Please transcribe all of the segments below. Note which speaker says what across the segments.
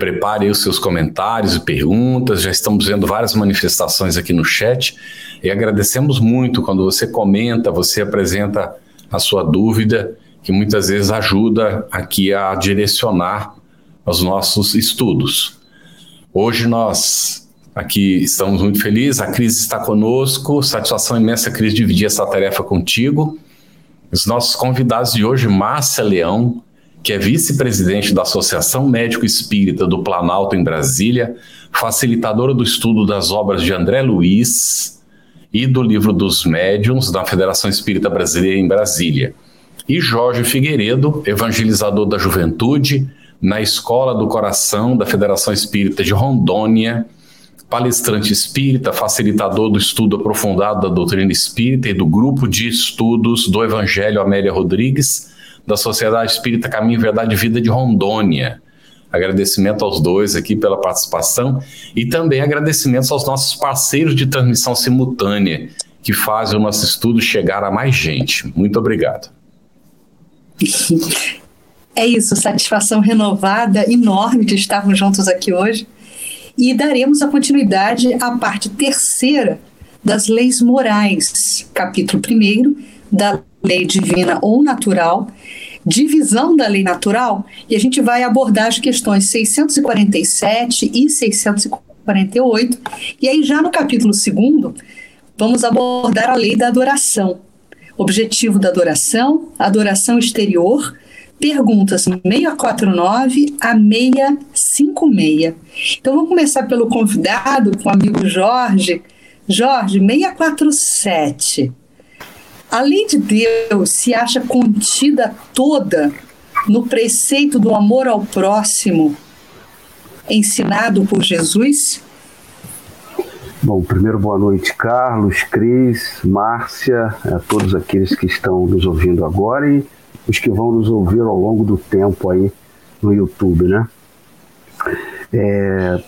Speaker 1: Prepare os seus comentários e perguntas, já estamos vendo várias manifestações aqui no chat e agradecemos muito quando você comenta, você apresenta a sua dúvida, que muitas vezes ajuda aqui a direcionar os nossos estudos. Hoje nós Aqui estamos muito felizes, a Cris está conosco, satisfação imensa, Cris, dividir essa tarefa contigo. Os nossos convidados de hoje, Márcia Leão, que é vice-presidente da Associação Médico Espírita do Planalto em Brasília, facilitadora do estudo das obras de André Luiz e do livro dos médiuns da Federação Espírita Brasileira em Brasília. E Jorge Figueiredo, evangelizador da juventude na Escola do Coração da Federação Espírita de Rondônia, palestrante espírita, facilitador do estudo aprofundado da doutrina espírita e do grupo de estudos do Evangelho Amélia Rodrigues, da Sociedade Espírita Caminho, Verdade e Vida de Rondônia. Agradecimento aos dois aqui pela participação e também agradecimentos aos nossos parceiros de transmissão simultânea que fazem o nosso estudo chegar a mais gente. Muito obrigado.
Speaker 2: É isso, satisfação renovada, enorme de estarmos juntos aqui hoje e daremos a continuidade à parte terceira das leis morais, capítulo 1 da lei divina ou natural, divisão da lei natural, e a gente vai abordar as questões 647 e 648, e aí já no capítulo 2 vamos abordar a lei da adoração. Objetivo da adoração, adoração exterior, perguntas 649 a 656. Então vamos começar pelo convidado, com o amigo Jorge. Jorge, 647. A lei de Deus se acha contida toda no preceito do amor ao próximo ensinado por Jesus?
Speaker 3: Bom, primeiro boa noite, Carlos, Cris, Márcia, a todos aqueles que estão nos ouvindo agora e os que vão nos ouvir ao longo do tempo aí no YouTube, né? É,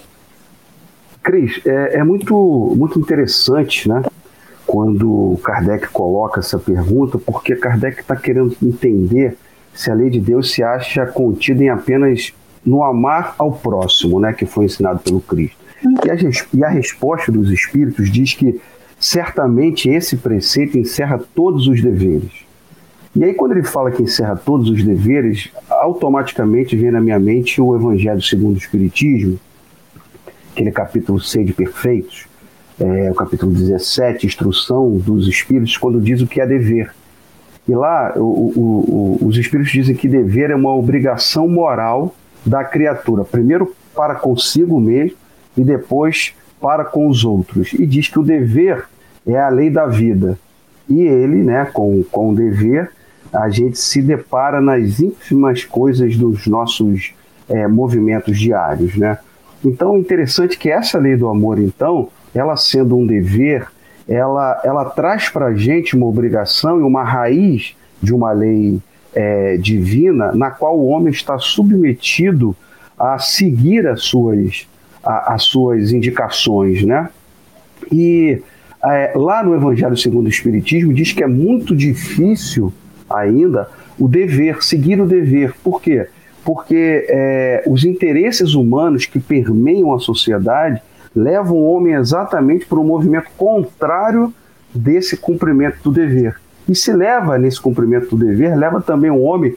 Speaker 3: Cris, é, é, muito, muito interessante, né? Quando Kardec coloca essa pergunta, porque Kardec está querendo entender se a lei de Deus se acha contida em apenas no amar ao próximo, né? Que foi ensinado pelo Cristo. E a, e a resposta dos Espíritos diz que certamente esse preceito encerra todos os deveres. E aí, quando ele fala que encerra todos os deveres, automaticamente vem na minha mente o Evangelho segundo o Espiritismo, aquele capítulo 6 de Perfeitos, é, o capítulo 17, Instrução dos Espíritos, quando diz o que é dever. E lá, o, o, o, os Espíritos dizem que dever é uma obrigação moral da criatura, primeiro para consigo mesmo e depois para com os outros. E diz que o dever é a lei da vida. E ele, né, com, com o dever, a gente se depara nas ínfimas coisas dos nossos é, movimentos diários, né? Então, é interessante que essa lei do amor, então, ela sendo um dever, ela, ela traz para a gente uma obrigação e uma raiz de uma lei é, divina na qual o homem está submetido a seguir as suas, a, as suas indicações, né? E é, lá no Evangelho segundo o Espiritismo diz que é muito difícil ainda o dever, seguir o dever. Por quê? Porque é, os interesses humanos que permeiam a sociedade levam o homem exatamente para um movimento contrário desse cumprimento do dever. E se leva nesse cumprimento do dever, leva também o homem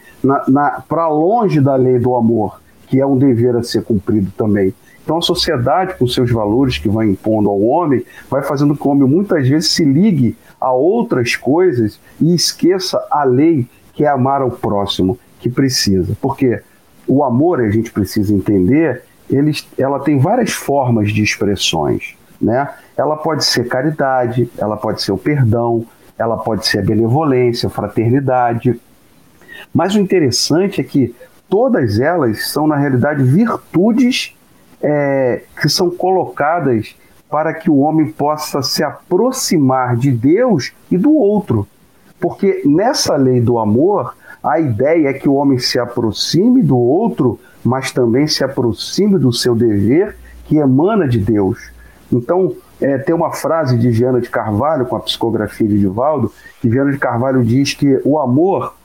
Speaker 3: para longe da lei do amor, que é um dever a ser cumprido também. Então a sociedade, com seus valores que vai impondo ao homem, vai fazendo com que o homem muitas vezes se ligue a outras coisas e esqueça a lei que é amar ao próximo que precisa. Porque o amor, a gente precisa entender, ele, ela tem várias formas de expressões. Né? Ela pode ser caridade, ela pode ser o perdão, ela pode ser a benevolência, a fraternidade. Mas o interessante é que todas elas são, na realidade, virtudes é, que são colocadas para que o homem possa se aproximar de Deus e do outro. Porque nessa lei do amor, a ideia é que o homem se aproxime do outro, mas também se aproxime do seu dever que emana de Deus. Então, é, tem uma frase de Giana de Carvalho, com a psicografia de Divaldo, que Giana de Carvalho diz que o amor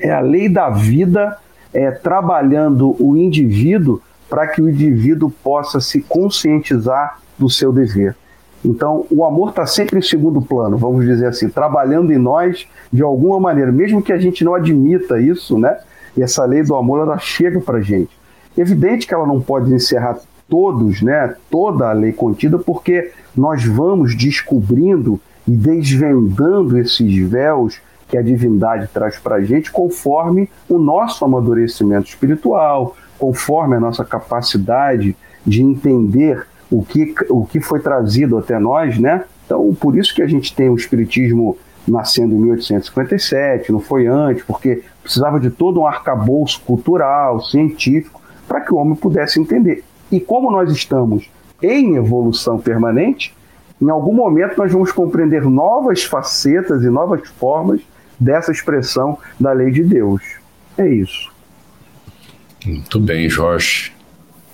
Speaker 3: é a lei da vida é, trabalhando o indivíduo para que o indivíduo possa se conscientizar do seu dever. Então, o amor está sempre em segundo plano, vamos dizer assim, trabalhando em nós de alguma maneira, mesmo que a gente não admita isso, né? E essa lei do amor ela chega para a gente. Evidente que ela não pode encerrar todos, né? Toda a lei contida, porque nós vamos descobrindo e desvendando esses véus que a divindade traz para a gente conforme o nosso amadurecimento espiritual, conforme a nossa capacidade de entender o que, o que foi trazido até nós, né? Então, por isso que a gente tem o Espiritismo nascendo em 1857, não foi antes, porque precisava de todo um arcabouço cultural, científico, para que o homem pudesse entender. E como nós estamos em evolução permanente, em algum momento nós vamos compreender novas facetas e novas formas dessa expressão da lei de Deus. É isso.
Speaker 1: Muito bem, Jorge.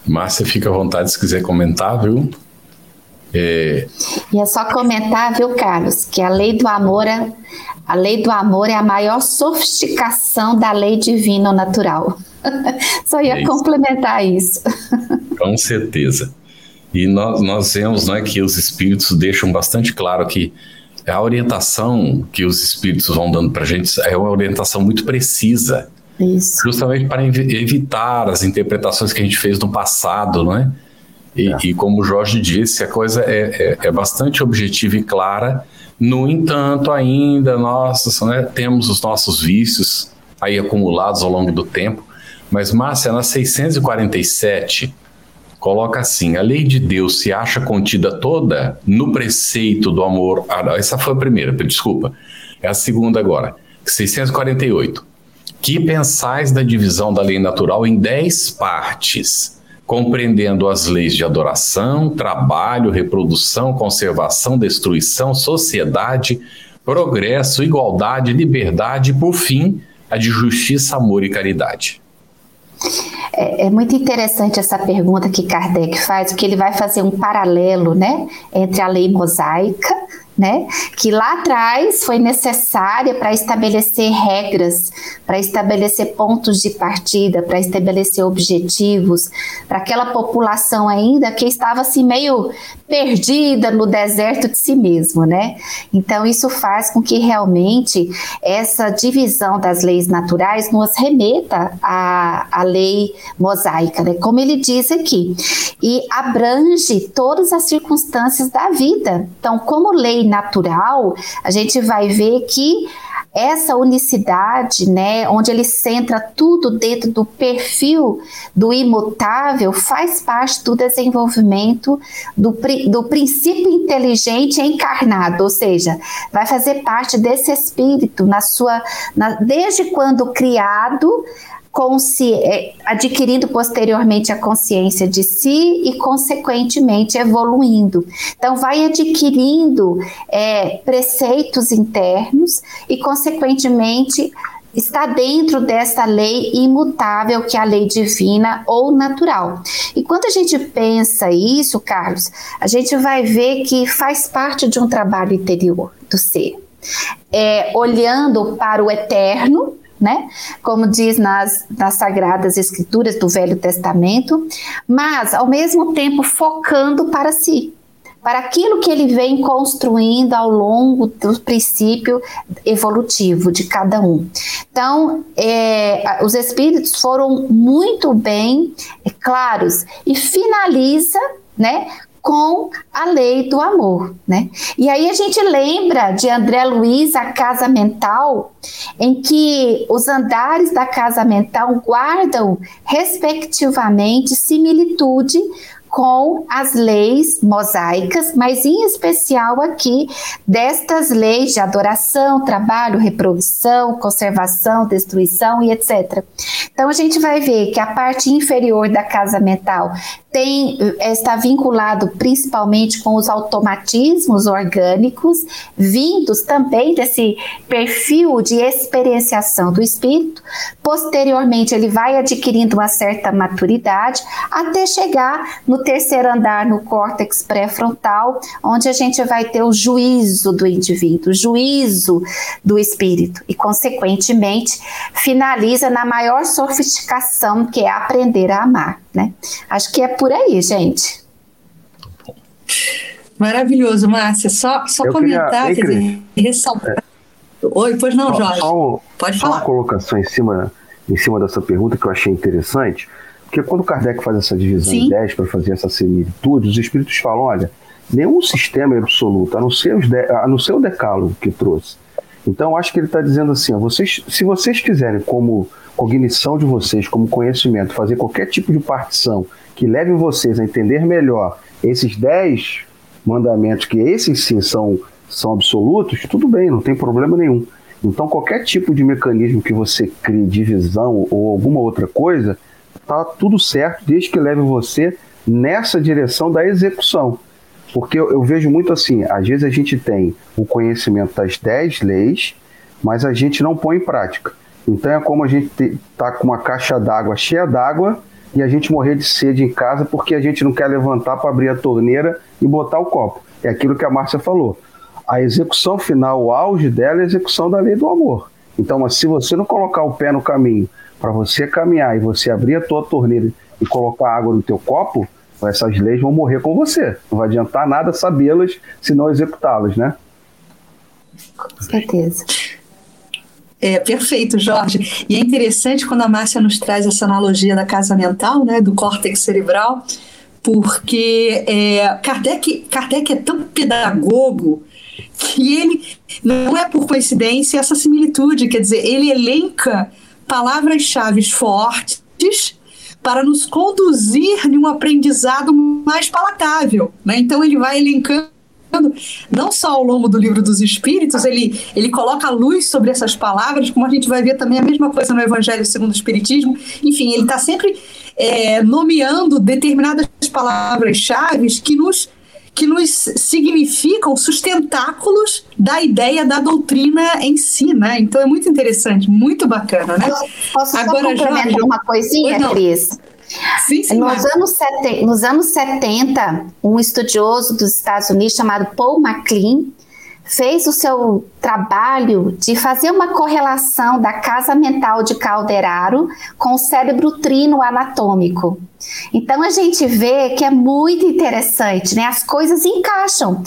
Speaker 1: Márcia, fica à vontade se quiser comentar, viu?
Speaker 4: É... E é só comentar, viu, Carlos, que a lei do amor é, a lei do amor é a maior sofisticação da lei divina natural. só ia é isso. complementar isso.
Speaker 1: Com certeza. E nós, nós vemos né, que os espíritos deixam bastante claro que a orientação que os espíritos vão dando para a gente é uma orientação muito precisa. Isso. Justamente para evitar as interpretações que a gente fez no passado, não é? E, é. e como o Jorge disse, a coisa é, é, é, bastante objetiva e clara. No entanto, ainda nós né, temos os nossos vícios aí acumulados ao longo do tempo. Mas, Márcia, na 647, coloca assim: a lei de Deus se acha contida toda no preceito do amor. Ah, essa foi a primeira, desculpa. É a segunda agora. 648. Que pensais da divisão da lei natural em dez partes, compreendendo as leis de adoração, trabalho, reprodução, conservação, destruição, sociedade, progresso, igualdade, liberdade e, por fim, a de justiça, amor e caridade?
Speaker 4: É, é, muito interessante essa pergunta que Kardec faz, porque ele vai fazer um paralelo né, entre a lei mosaica né? Que lá atrás foi necessária para estabelecer regras, para estabelecer pontos de partida, para estabelecer objetivos, para aquela população ainda que estava assim meio perdida no deserto de si mesmo, né? Então isso faz com que realmente essa divisão das leis naturais nos remeta à, à lei mosaica, né? Como ele diz aqui, e abrange todas as circunstâncias da vida. Então, como lei natural, a gente vai ver que essa unicidade, né, onde ele centra tudo dentro do perfil do imutável, faz parte do desenvolvimento do, do princípio inteligente encarnado, ou seja, vai fazer parte desse espírito na sua, na, desde quando criado adquirindo posteriormente a consciência de si e, consequentemente, evoluindo. Então, vai adquirindo é, preceitos internos e, consequentemente, está dentro dessa lei imutável que é a lei divina ou natural. E quando a gente pensa isso, Carlos, a gente vai ver que faz parte de um trabalho interior do ser. É, olhando para o eterno, né? Como diz nas, nas Sagradas Escrituras do Velho Testamento, mas ao mesmo tempo focando para si, para aquilo que ele vem construindo ao longo do princípio evolutivo de cada um. Então, é, os espíritos foram muito bem é, claros e finaliza né, com a lei do amor, né? E aí a gente lembra de André Luiz, a casa mental, em que os andares da casa mental guardam, respectivamente, similitude com as leis mosaicas, mas em especial aqui destas leis de adoração, trabalho, reprodução, conservação, destruição e etc. Então a gente vai ver que a parte inferior da casa mental tem, eh, está vinculado principalmente com os automatismos orgânicos, vindos também desse perfil de experienciação do espírito. Posteriormente, ele vai adquirindo uma certa maturidade até chegar no terceiro andar, no córtex pré-frontal, onde a gente vai ter o juízo do indivíduo, o juízo do espírito, e, consequentemente, finaliza na maior sofisticação, que é aprender a amar. Né? Acho que é por aí, gente.
Speaker 2: Maravilhoso, Márcia. Só, só comentar, queria... quer dizer, ressaltar. É. Oi, pois não, Jorge. Só, Pode
Speaker 3: só
Speaker 2: falar.
Speaker 3: uma colocação em cima, em cima dessa pergunta que eu achei interessante, porque quando Kardec faz essa divisão Sim. em 10 para fazer essa similitude, os espíritos falam: olha, nenhum sistema é absoluto, a não ser, os de, a não ser o decálogo que trouxe. Então, acho que ele está dizendo assim: ó, vocês, se vocês quiserem, como cognição de vocês, como conhecimento, fazer qualquer tipo de partição que leve vocês a entender melhor esses dez mandamentos, que esses sim são, são absolutos, tudo bem, não tem problema nenhum. Então, qualquer tipo de mecanismo que você crie, divisão ou alguma outra coisa, tá tudo certo, desde que leve você nessa direção da execução. Porque eu, eu vejo muito assim, às vezes a gente tem o conhecimento das dez leis, mas a gente não põe em prática. Então é como a gente tá com uma caixa d'água cheia d'água e a gente morrer de sede em casa porque a gente não quer levantar para abrir a torneira e botar o copo. É aquilo que a Márcia falou. A execução final, o auge dela é a execução da lei do amor. Então, se você não colocar o pé no caminho para você caminhar e você abrir a tua torneira e colocar água no teu copo, essas leis vão morrer com você. Não vai adiantar nada sabê-las se não executá-las, né?
Speaker 4: Com certeza.
Speaker 2: É, perfeito, Jorge. E é interessante quando a Márcia nos traz essa analogia da casa mental, né, do córtex cerebral, porque é, Kardec, Kardec é tão pedagogo que ele não é por coincidência essa similitude, quer dizer, ele elenca palavras-chave fortes para nos conduzir em um aprendizado mais palatável. Né? Então ele vai elencando não só ao longo do livro dos Espíritos, ele, ele coloca luz sobre essas palavras, como a gente vai ver também a mesma coisa no Evangelho segundo o Espiritismo. Enfim, ele está sempre é, nomeando determinadas palavras-chave que nos que nos significam sustentáculos da ideia da doutrina em si, né? Então é muito interessante, muito bacana, né?
Speaker 4: Posso Agora, só complementar Jorge, uma coisinha, Cris? Sim, sim, nos, anos 70, nos anos 70, um estudioso dos Estados Unidos chamado Paul MacLean fez o seu trabalho de fazer uma correlação da casa mental de Calderaro com o cérebro trino anatômico. Então a gente vê que é muito interessante, né? As coisas encaixam.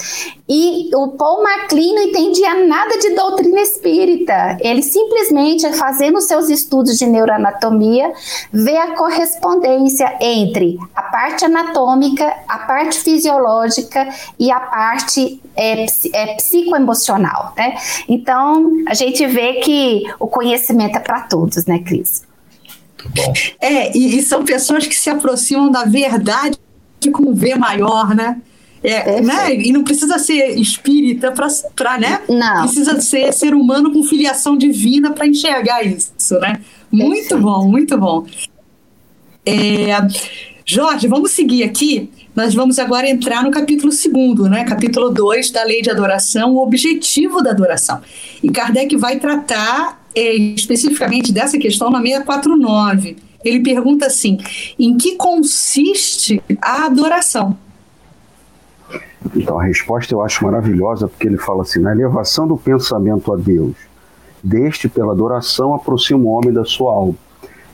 Speaker 4: E o Paul MacLean não entendia nada de doutrina espírita. Ele simplesmente, fazendo seus estudos de neuroanatomia, vê a correspondência entre a parte anatômica, a parte fisiológica e a parte é, é, psicoemocional, né? Então, a gente vê que o conhecimento é para todos, né, Cris?
Speaker 2: Bom. É, e, e, são pessoas que se aproximam da verdade com um V maior, né? É, né? E não precisa ser espírita para, né?
Speaker 4: Não.
Speaker 2: Precisa ser ser humano com filiação divina para enxergar isso, né? Muito Perfeito. bom, muito bom. É, Jorge, vamos seguir aqui. Nós vamos agora entrar no capítulo 2, né? Capítulo 2 da Lei de Adoração, o objetivo da adoração. E Kardec vai tratar é, especificamente dessa questão na 649. Ele pergunta assim: em que consiste a adoração?
Speaker 3: Então, a resposta eu acho maravilhosa, porque ele fala assim: na elevação do pensamento a Deus, deste pela adoração aproxima o homem da sua alma.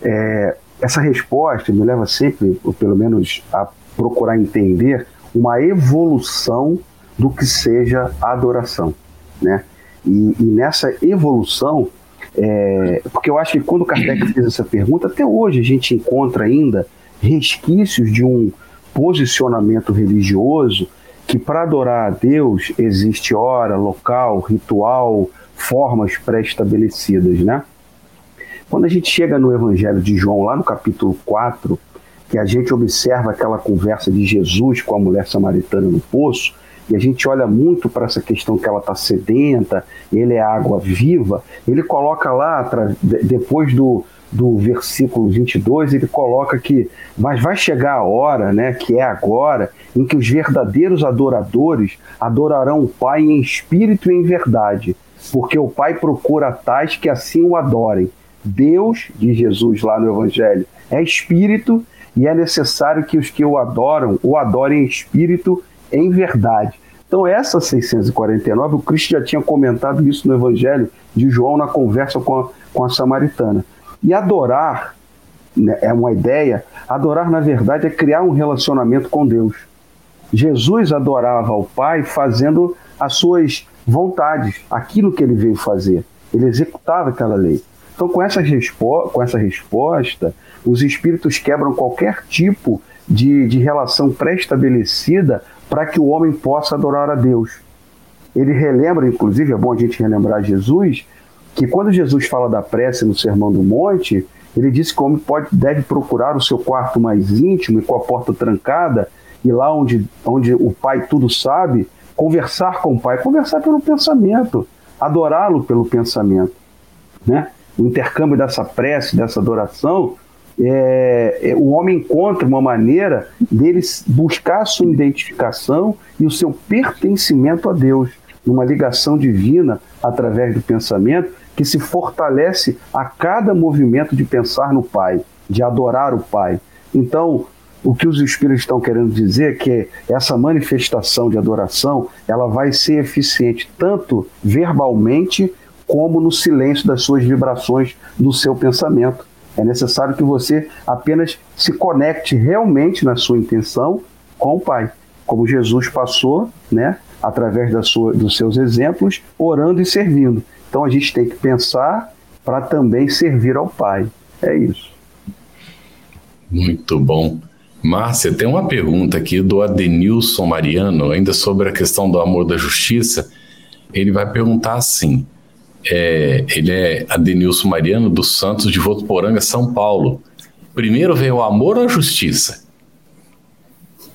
Speaker 3: É, essa resposta me leva sempre, ou pelo menos, a procurar entender uma evolução do que seja a adoração, né? E, e nessa evolução, é, porque eu acho que quando Kardec fez essa pergunta, até hoje a gente encontra ainda resquícios de um posicionamento religioso que para adorar a Deus existe hora, local, ritual, formas pré-estabelecidas, né? Quando a gente chega no Evangelho de João, lá no capítulo 4, que a gente observa aquela conversa de Jesus com a mulher samaritana no poço, e a gente olha muito para essa questão que ela está sedenta, ele é água viva, ele coloca lá, depois do, do versículo 22, ele coloca que mas vai chegar a hora, né, que é agora, em que os verdadeiros adoradores adorarão o Pai em espírito e em verdade, porque o Pai procura tais que assim o adorem. Deus, diz Jesus lá no Evangelho, é espírito e é necessário que os que o adoram o adorem em espírito em verdade. Então, essa 649, o Cristo já tinha comentado isso no Evangelho de João na conversa com a, com a samaritana. E adorar né, é uma ideia, adorar na verdade é criar um relacionamento com Deus. Jesus adorava ao Pai fazendo as suas vontades, aquilo que ele veio fazer. Ele executava aquela lei. Então, com essa, com essa resposta, os espíritos quebram qualquer tipo de, de relação pré-estabelecida para que o homem possa adorar a Deus. Ele relembra, inclusive, é bom a gente relembrar Jesus, que quando Jesus fala da prece no Sermão do Monte, ele disse que o homem pode, deve procurar o seu quarto mais íntimo e com a porta trancada, e lá onde, onde o Pai tudo sabe, conversar com o Pai, conversar pelo pensamento, adorá-lo pelo pensamento. Né? O intercâmbio dessa prece, dessa adoração, é, é, o homem encontra uma maneira dele buscar sua identificação e o seu pertencimento a Deus, numa ligação divina através do pensamento que se fortalece a cada movimento de pensar no Pai, de adorar o Pai. Então, o que os espíritos estão querendo dizer é que essa manifestação de adoração, ela vai ser eficiente tanto verbalmente como no silêncio das suas vibrações do seu pensamento. É necessário que você apenas se conecte realmente na sua intenção com o Pai, como Jesus passou, né, através da sua, dos seus exemplos, orando e servindo. Então a gente tem que pensar para também servir ao Pai. É isso.
Speaker 1: Muito bom. Márcia, tem uma pergunta aqui do Adenilson Mariano, ainda sobre a questão do amor da justiça. Ele vai perguntar assim: é, ele é Adenilson Mariano dos Santos de Votuporanga, São Paulo. Primeiro veio o amor ou a justiça?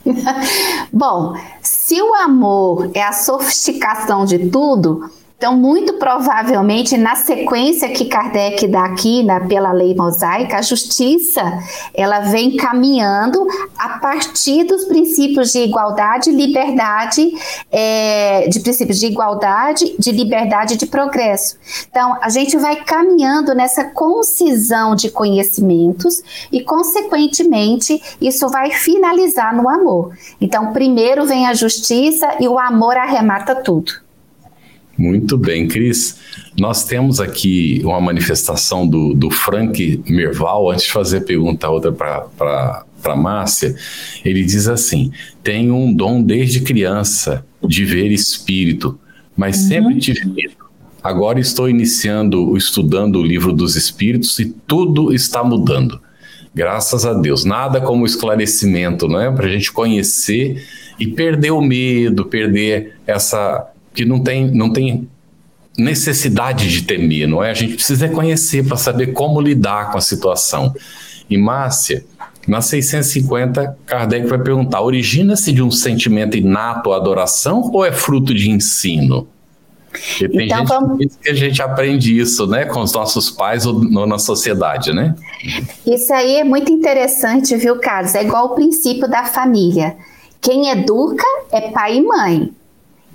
Speaker 4: Bom, se o amor é a sofisticação de tudo, então, muito provavelmente, na sequência que Kardec dá aqui, na, pela lei mosaica, a justiça ela vem caminhando a partir dos princípios de igualdade, liberdade, é, de princípios de igualdade, de liberdade e de progresso. Então, a gente vai caminhando nessa concisão de conhecimentos e, consequentemente, isso vai finalizar no amor. Então, primeiro vem a justiça e o amor arremata tudo.
Speaker 1: Muito bem, Cris. Nós temos aqui uma manifestação do, do Frank Merval, antes de fazer a pergunta outra para Márcia, ele diz assim: tenho um dom desde criança de ver espírito, mas uhum. sempre tive medo. Agora estou iniciando, estudando o livro dos espíritos e tudo está mudando. Graças a Deus. Nada como esclarecimento, não é? Para a gente conhecer e perder o medo, perder essa que não tem, não tem necessidade de temer, não é? A gente precisa conhecer para saber como lidar com a situação. E Márcia, na 650, Kardec vai perguntar: origina-se de um sentimento inato à adoração ou é fruto de ensino? Porque tem então, gente vamos... que, que a gente aprende isso, né, com os nossos pais ou na sociedade, né?
Speaker 4: Isso aí é muito interessante, viu, Carlos? É igual o princípio da família. Quem educa é pai e mãe.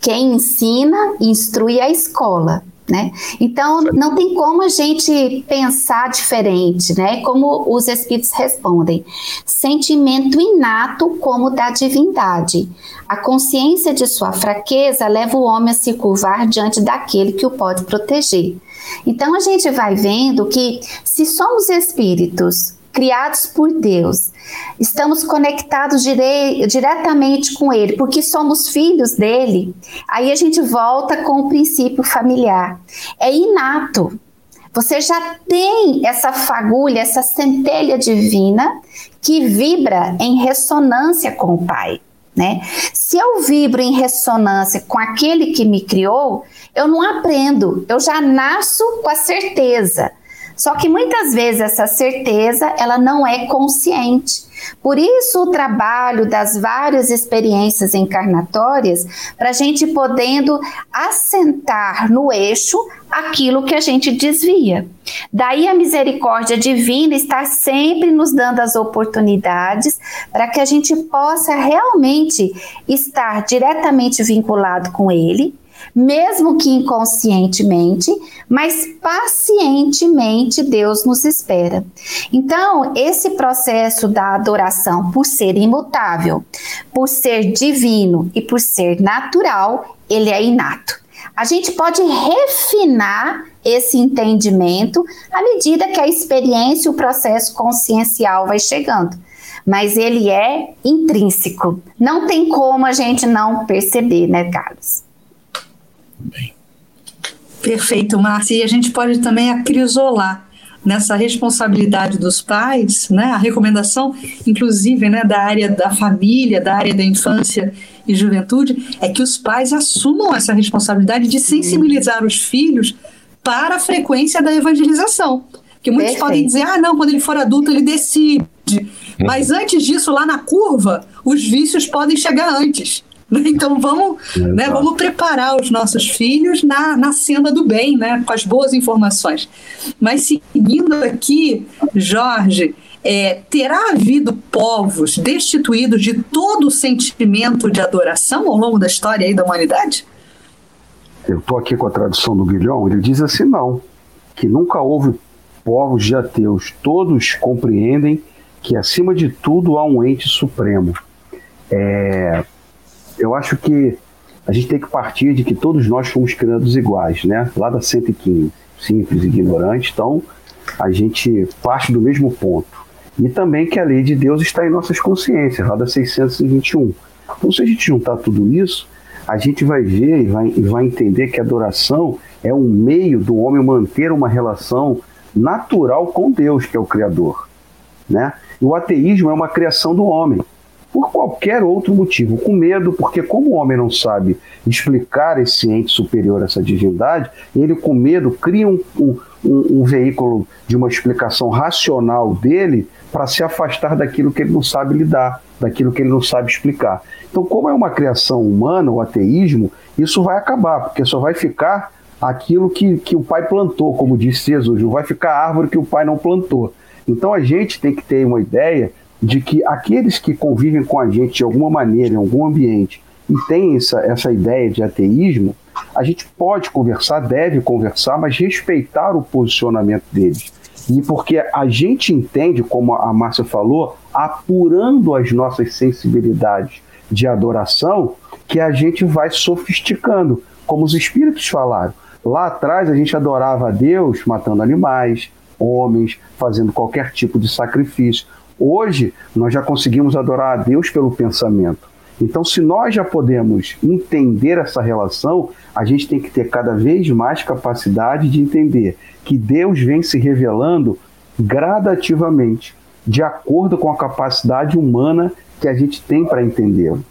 Speaker 4: Quem ensina, instrui a escola. Né? Então, não tem como a gente pensar diferente, né? Como os espíritos respondem. Sentimento inato como da divindade. A consciência de sua fraqueza leva o homem a se curvar diante daquele que o pode proteger. Então, a gente vai vendo que, se somos espíritos criados por Deus. Estamos conectados dire diretamente com Ele, porque somos filhos dele. Aí a gente volta com o princípio familiar. É inato. Você já tem essa fagulha, essa centelha divina que vibra em ressonância com o Pai. Né? Se eu vibro em ressonância com aquele que me criou, eu não aprendo, eu já nasço com a certeza Só que muitas vezes essa certeza ela não é consciente. Por isso o trabalho das várias experiências encarnatórias, para a gente podendo assentar no eixo aquilo que a gente desvia. Daí a misericórdia divina está sempre nos dando as oportunidades para que a gente possa realmente estar diretamente vinculado com Ele mesmo que inconscientemente, mas pacientemente Deus nos espera. Então, esse processo da adoração, por ser imutável, por ser divino e por ser natural, ele é inato. A gente pode refinar esse entendimento à medida que a experiência e o processo consciencial vai chegando mas ele é intrínseco. Não tem como a gente não perceber, né, Carlos?
Speaker 2: Bem. Perfeito, Márcia. E a gente pode também acrisolar nessa responsabilidade dos pais, né? A recomendação, inclusive, né, da área da família, da área da infância e juventude, é que os pais assumam essa responsabilidade de sensibilizar os filhos para a frequência da evangelização. Porque muitos Perfeito. podem dizer, ah, não, quando ele for adulto ele decide. Mas antes disso, lá na curva, os vícios podem chegar antes. Então vamos, né, vamos preparar os nossos filhos na, na senda do bem, né, com as boas informações. Mas seguindo aqui, Jorge, é, terá havido povos destituídos de todo o sentimento de adoração ao longo da história aí da humanidade?
Speaker 3: Eu estou aqui com a tradução do Guilhom, ele diz assim: não, que nunca houve povos de ateus, todos compreendem que acima de tudo há um ente supremo. É, eu acho que a gente tem que partir de que todos nós fomos criados iguais, né? Lá da 115, simples, ignorante, então a gente parte do mesmo ponto. E também que a lei de Deus está em nossas consciências, lá da 621. Então, se a gente juntar tudo isso, a gente vai ver e vai, e vai entender que a adoração é um meio do homem manter uma relação natural com Deus, que é o Criador. Né? E o ateísmo é uma criação do homem por qualquer outro motivo, com medo, porque como o homem não sabe explicar esse ente superior, essa divindade, ele com medo cria um, um, um veículo de uma explicação racional dele para se afastar daquilo que ele não sabe lidar, daquilo que ele não sabe explicar. Então, como é uma criação humana, o ateísmo, isso vai acabar, porque só vai ficar aquilo que, que o pai plantou, como disse Jesus, vai ficar árvore que o pai não plantou. Então a gente tem que ter uma ideia de que aqueles que convivem com a gente de alguma maneira, em algum ambiente, e têm essa, essa ideia de ateísmo, a gente pode conversar, deve conversar, mas respeitar o posicionamento deles. E porque a gente entende, como a Márcia falou, apurando as nossas sensibilidades de adoração, que a gente vai sofisticando, como os espíritos falaram. Lá atrás a gente adorava a Deus matando animais, homens, fazendo qualquer tipo de sacrifício. Hoje, nós já conseguimos adorar a Deus pelo pensamento. Então, se nós já podemos entender essa relação, a gente tem que ter cada vez mais capacidade de entender que Deus vem se revelando gradativamente, de acordo com a capacidade humana que a gente tem para entendê-lo.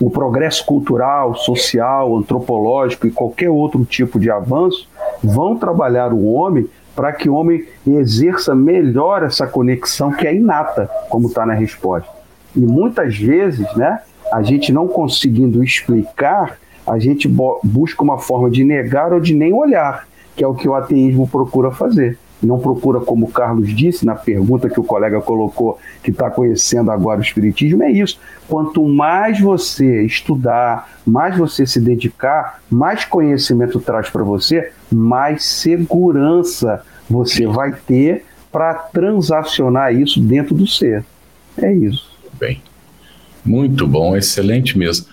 Speaker 3: O progresso cultural, social, antropológico e qualquer outro tipo de avanço vão trabalhar o homem para que o homem exerça melhor essa conexão que é inata, como está na resposta. E muitas vezes, né, a gente não conseguindo explicar, a gente busca uma forma de negar ou de nem olhar, que é o que o ateísmo procura fazer. Não procura, como o Carlos disse na pergunta que o colega colocou, que está conhecendo agora o Espiritismo, é isso. Quanto mais você estudar, mais você se dedicar, mais conhecimento traz para você, mais segurança você vai ter para transacionar isso dentro do ser. É isso.
Speaker 1: Bem, muito bom, excelente mesmo.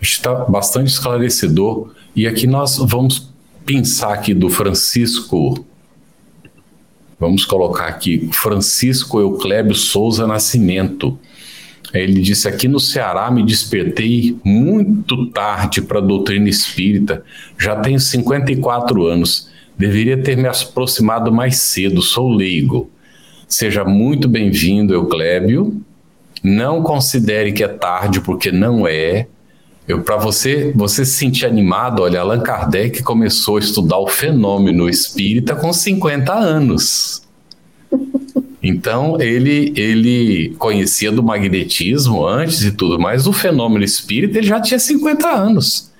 Speaker 1: Está bastante esclarecedor. E aqui nós vamos pensar aqui do Francisco. Vamos colocar aqui Francisco Euclébio Souza Nascimento. Ele disse: Aqui no Ceará me despertei muito tarde para a doutrina espírita, já tenho 54 anos. Deveria ter me aproximado mais cedo, sou leigo. Seja muito bem-vindo, Euclébio. Não considere que é tarde, porque não é. Para você, você se sentir animado, olha, Allan Kardec começou a estudar o fenômeno espírita com 50 anos. Então, ele, ele conhecia do magnetismo antes e tudo, mas o fenômeno espírita ele já tinha 50 anos.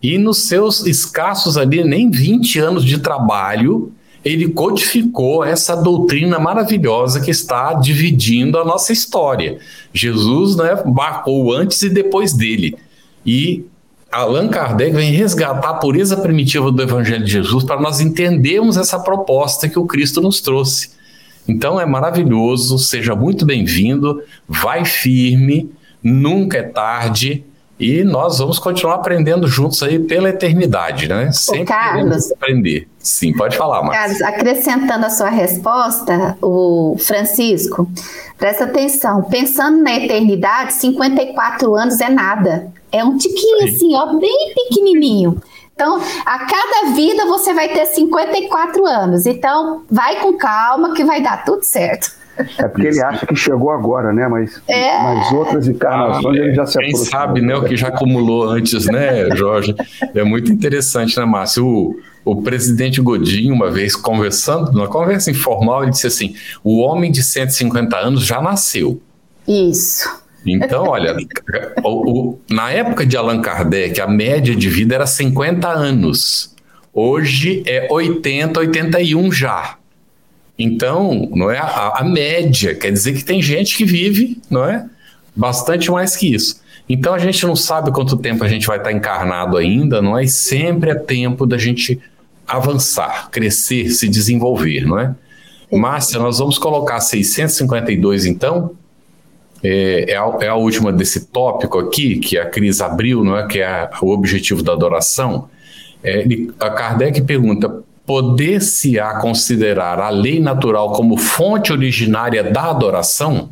Speaker 1: E nos seus escassos ali, nem 20 anos de trabalho, ele codificou essa doutrina maravilhosa que está dividindo a nossa história. Jesus né, marcou antes e depois dele. E Allan Kardec vem resgatar a pureza primitiva do Evangelho de Jesus para nós entendermos essa proposta que o Cristo nos trouxe. Então é maravilhoso, seja muito bem-vindo, vai firme, nunca é tarde. E nós vamos continuar aprendendo juntos aí pela eternidade, né?
Speaker 4: Sempre Carlos,
Speaker 1: aprender. Sim, pode falar, Marcos.
Speaker 4: Carlos, acrescentando a sua resposta, o Francisco, presta atenção. Pensando na eternidade, 54 anos é nada. É um tiquinho assim, ó, bem pequenininho. Então, a cada vida você vai ter 54 anos. Então, vai com calma que vai dar tudo certo.
Speaker 3: É porque ele acha que chegou agora, né? Mas, é. mas outras encarnações ah, ele já se
Speaker 1: Quem sabe, né? O que já acumulou antes, né, Jorge? É muito interessante, né, Márcio? O, o presidente Godinho, uma vez conversando, numa conversa informal, ele disse assim: o homem de 150 anos já nasceu.
Speaker 4: Isso.
Speaker 1: Então, olha, o, o, na época de Allan Kardec, a média de vida era 50 anos. Hoje é 80, 81 já. Então, não é a, a, média, quer dizer que tem gente que vive, não é? Bastante mais que isso. Então a gente não sabe quanto tempo a gente vai estar encarnado ainda, não é? E sempre é tempo da gente avançar, crescer, se desenvolver, não é? Márcia, nós vamos colocar 652 então. É, é, a, é a última desse tópico aqui, que a Cris abriu, não é? Que é o objetivo da adoração. É, ele, a Kardec pergunta poder-se-á considerar a lei natural como fonte originária da adoração?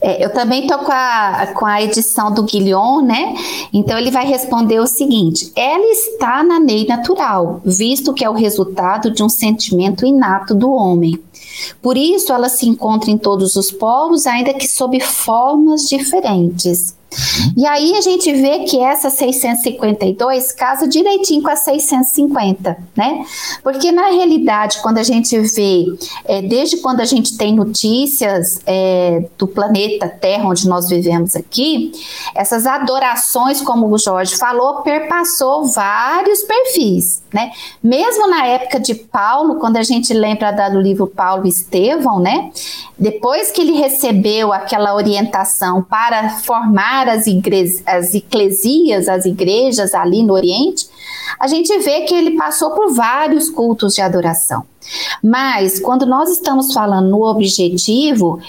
Speaker 4: É, eu também estou com a, com a edição do Guilhom, né? Então ele vai responder o seguinte: ela está na lei natural, visto que é o resultado de um sentimento inato do homem. Por isso ela se encontra em todos os povos, ainda que sob formas diferentes. E aí a gente vê que essa 652 casa direitinho com a 650, né? Porque na realidade, quando a gente vê, é, desde quando a gente tem notícias é, do planeta Terra, onde nós vivemos aqui, essas adorações, como o Jorge falou, perpassou vários perfis, né? Mesmo na época de Paulo, quando a gente lembra do livro Paulo e Estevão, né? Depois que ele recebeu aquela orientação para formar as, igre as eclesias, as igrejas ali no Oriente, a gente vê que ele passou por vários cultos de adoração. Mas quando nós estamos falando no objetivo,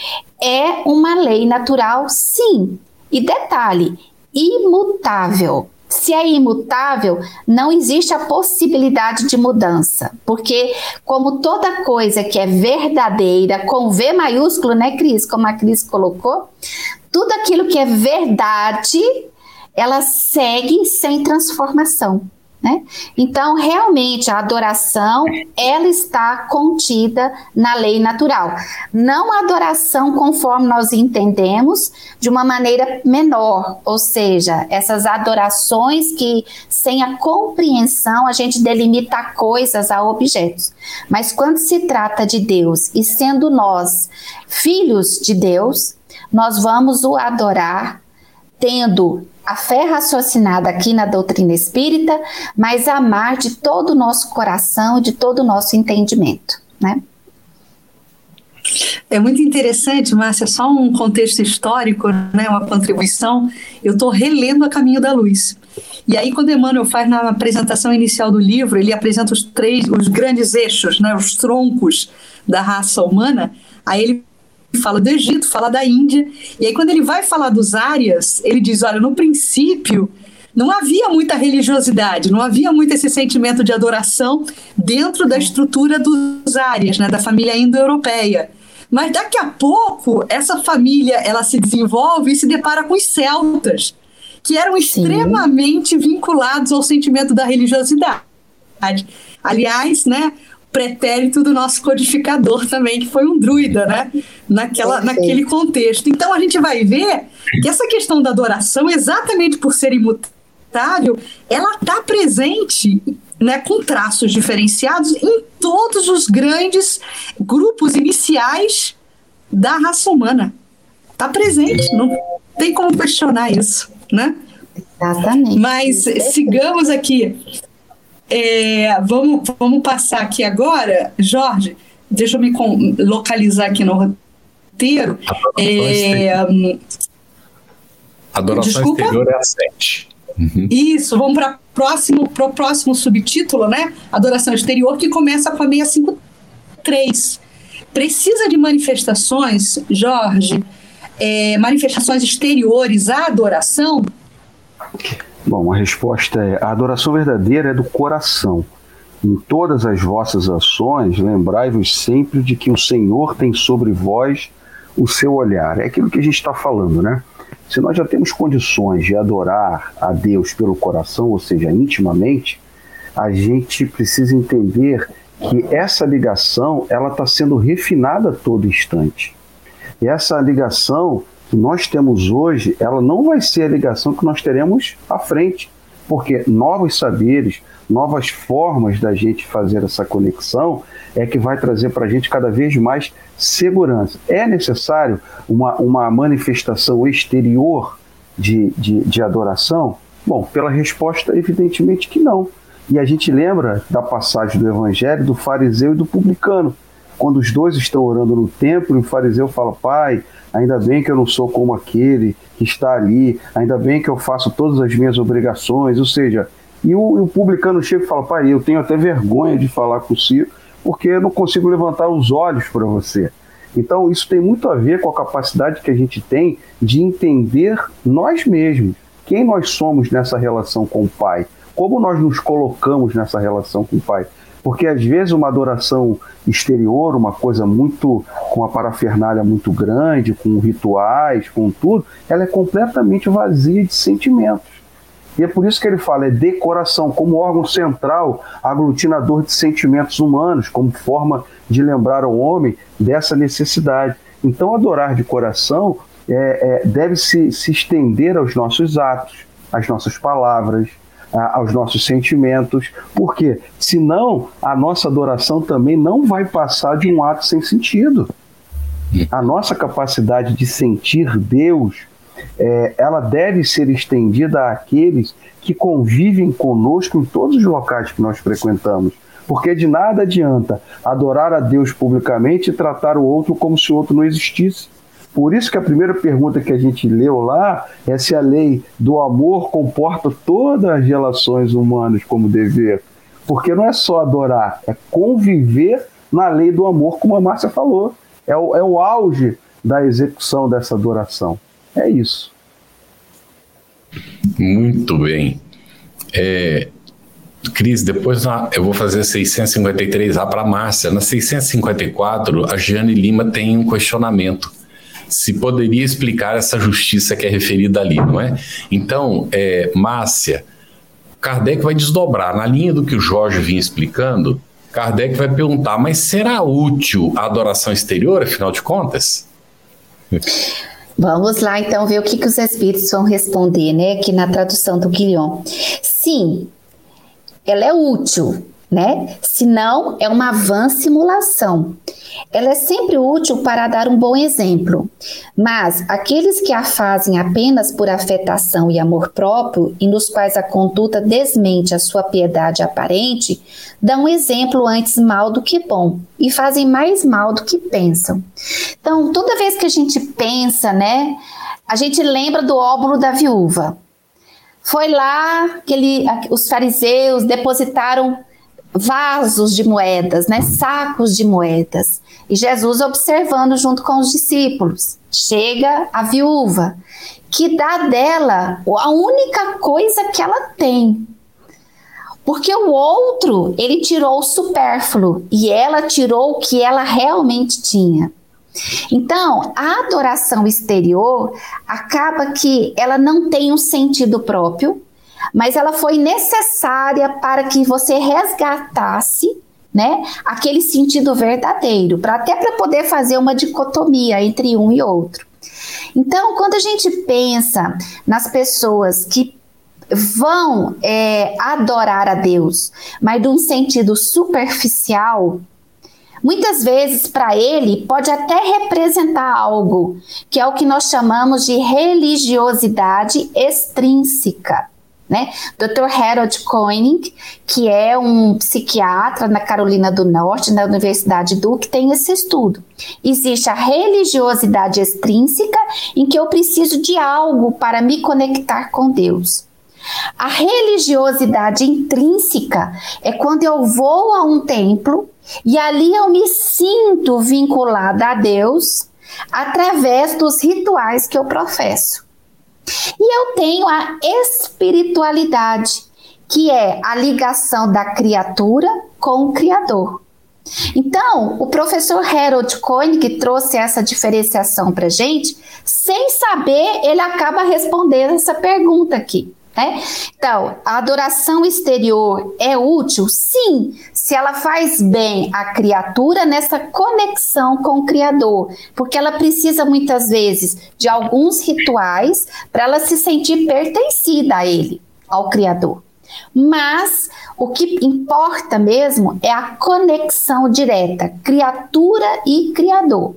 Speaker 4: é uma lei natural, sim. E detalhe, imutável. Se é imutável, não existe a possibilidade de mudança, porque como toda coisa que é verdadeira, com V maiúsculo, né, Cris, como a Cris colocou, tudo aquilo que é verdade, ela segue sem transformação. Né? Então, realmente, a adoração ela está contida na lei natural. Não a adoração conforme nós entendemos, de uma maneira menor, ou seja, essas adorações que, sem a compreensão, a gente delimita coisas a objetos. Mas quando se trata de Deus e sendo nós filhos de Deus, nós vamos o adorar tendo a fé raciocinada aqui na doutrina espírita, mas amar de todo o nosso coração de todo o nosso entendimento, né?
Speaker 2: É muito interessante, Márcia, só um contexto histórico, né, uma contribuição. Eu estou relendo A Caminho da Luz. E aí, quando Emmanuel faz na apresentação inicial do livro, ele apresenta os três, os grandes eixos, né, os troncos da raça humana. Aí ele fala do Egito, fala da Índia. E aí, quando ele vai falar dos áreas, ele diz: olha, no princípio. Não havia muita religiosidade, não havia muito esse sentimento de adoração dentro da estrutura dos áreas, né, da família indo-europeia. Mas daqui a pouco, essa família ela se desenvolve e se depara com os celtas, que eram Sim. extremamente vinculados ao sentimento da religiosidade. Aliás, né, pretérito do nosso codificador também, que foi um druida, né? Naquela, naquele contexto. Então a gente vai ver que essa questão da adoração, exatamente por ser imutável, ela está presente né, com traços diferenciados em todos os grandes grupos iniciais da raça humana. Está presente, não tem como questionar isso, né?
Speaker 4: Exatamente.
Speaker 2: Mas sigamos aqui. É, vamos, vamos passar aqui agora, Jorge. Deixa eu me localizar aqui no roteiro. É,
Speaker 1: Adoração Desculpa? exterior é a 7.
Speaker 2: Uhum. Isso, vamos para próximo, o próximo subtítulo, né? Adoração exterior, que começa com a 653. Precisa de manifestações, Jorge, é, manifestações exteriores à adoração?
Speaker 3: Bom, a resposta é: a adoração verdadeira é do coração. Em todas as vossas ações, lembrai-vos sempre de que o Senhor tem sobre vós o seu olhar. É aquilo que a gente está falando, né? Se nós já temos condições de adorar a Deus pelo coração, ou seja, intimamente, a gente precisa entender que essa ligação ela está sendo refinada a todo instante. E essa ligação que nós temos hoje, ela não vai ser a ligação que nós teremos à frente, porque novos saberes, novas formas da gente fazer essa conexão é que vai trazer para a gente cada vez mais segurança. É necessário uma, uma manifestação exterior de, de, de adoração? Bom, pela resposta, evidentemente que não. E a gente lembra da passagem do Evangelho do fariseu e do publicano. Quando os dois estão orando no templo, e o fariseu fala: Pai, ainda bem que eu não sou como aquele que está ali, ainda bem que eu faço todas as minhas obrigações. Ou seja, e o, o publicano chega e fala: Pai, eu tenho até vergonha de falar consigo, porque eu não consigo levantar os olhos para você. Então, isso tem muito a ver com a capacidade que a gente tem de entender nós mesmos, quem nós somos nessa relação com o Pai, como nós nos colocamos nessa relação com o Pai. Porque às vezes uma adoração exterior, uma coisa muito com a parafernália muito grande, com rituais, com tudo, ela é completamente vazia de sentimentos. E é por isso que ele fala, é decoração, como órgão central, aglutinador de sentimentos humanos, como forma de lembrar ao homem dessa necessidade. Então, adorar de coração é, é, deve se, se estender aos nossos atos, às nossas palavras, aos nossos sentimentos, porque senão a nossa adoração também não vai passar de um ato sem sentido. A nossa capacidade de sentir Deus, é, ela deve ser estendida àqueles que convivem conosco em todos os locais que nós frequentamos. Porque de nada adianta adorar a Deus publicamente e tratar o outro como se o outro não existisse. Por isso que a primeira pergunta que a gente leu lá é se a lei do amor comporta todas as relações humanas como dever. Porque não é só adorar, é conviver na lei do amor, como a Márcia falou. É o, é o auge da execução dessa adoração. É isso.
Speaker 1: Muito bem. É, Cris, depois eu vou fazer 653A para a Márcia. Na 654, a Jane Lima tem um questionamento se poderia explicar essa justiça que é referida ali, não é? Então, é, Márcia, Kardec vai desdobrar. Na linha do que o Jorge vinha explicando, Kardec vai perguntar, mas será útil a adoração exterior, afinal de contas?
Speaker 4: Vamos lá então ver o que, que os espíritos vão responder, né? Aqui na tradução do Guilhom. Sim, ela é útil, né? Senão é uma vã simulação. Ela é sempre útil para dar um bom exemplo, mas aqueles que a fazem apenas por afetação e amor próprio e nos quais a conduta desmente a sua piedade aparente, dão exemplo antes mal do que bom e fazem mais mal do que pensam. Então, toda vez que a gente pensa, né, a gente lembra do óbolo da viúva. Foi lá que ele, os fariseus depositaram vasos de moedas, né, sacos de moedas. E Jesus observando junto com os discípulos. Chega a viúva, que dá dela a única coisa que ela tem. Porque o outro, ele tirou o supérfluo e ela tirou o que ela realmente tinha. Então, a adoração exterior acaba que ela não tem um sentido próprio, mas ela foi necessária para que você resgatasse né, aquele sentido verdadeiro, para até para poder fazer uma dicotomia entre um e outro. Então, quando a gente pensa nas pessoas que vão é, adorar a Deus, mas de um sentido superficial, muitas vezes para ele pode até representar algo que é o que nós chamamos de religiosidade extrínseca. Né? Dr. Harold Koenig, que é um psiquiatra na Carolina do Norte, na Universidade Duke, tem esse estudo. Existe a religiosidade extrínseca, em que eu preciso de algo para me conectar com Deus. A religiosidade intrínseca é quando eu vou a um templo e ali eu me sinto vinculada a Deus através dos rituais que eu professo. E eu tenho a espiritualidade, que é a ligação da criatura com o Criador. Então, o professor Harold Koenig trouxe essa diferenciação para gente, sem saber, ele acaba respondendo essa pergunta aqui. Né? Então, a adoração exterior é útil? Sim, se ela faz bem a criatura nessa conexão com o Criador, porque ela precisa muitas vezes de alguns rituais para ela se sentir pertencida a Ele, ao Criador. Mas o que importa mesmo é a conexão direta, criatura e criador.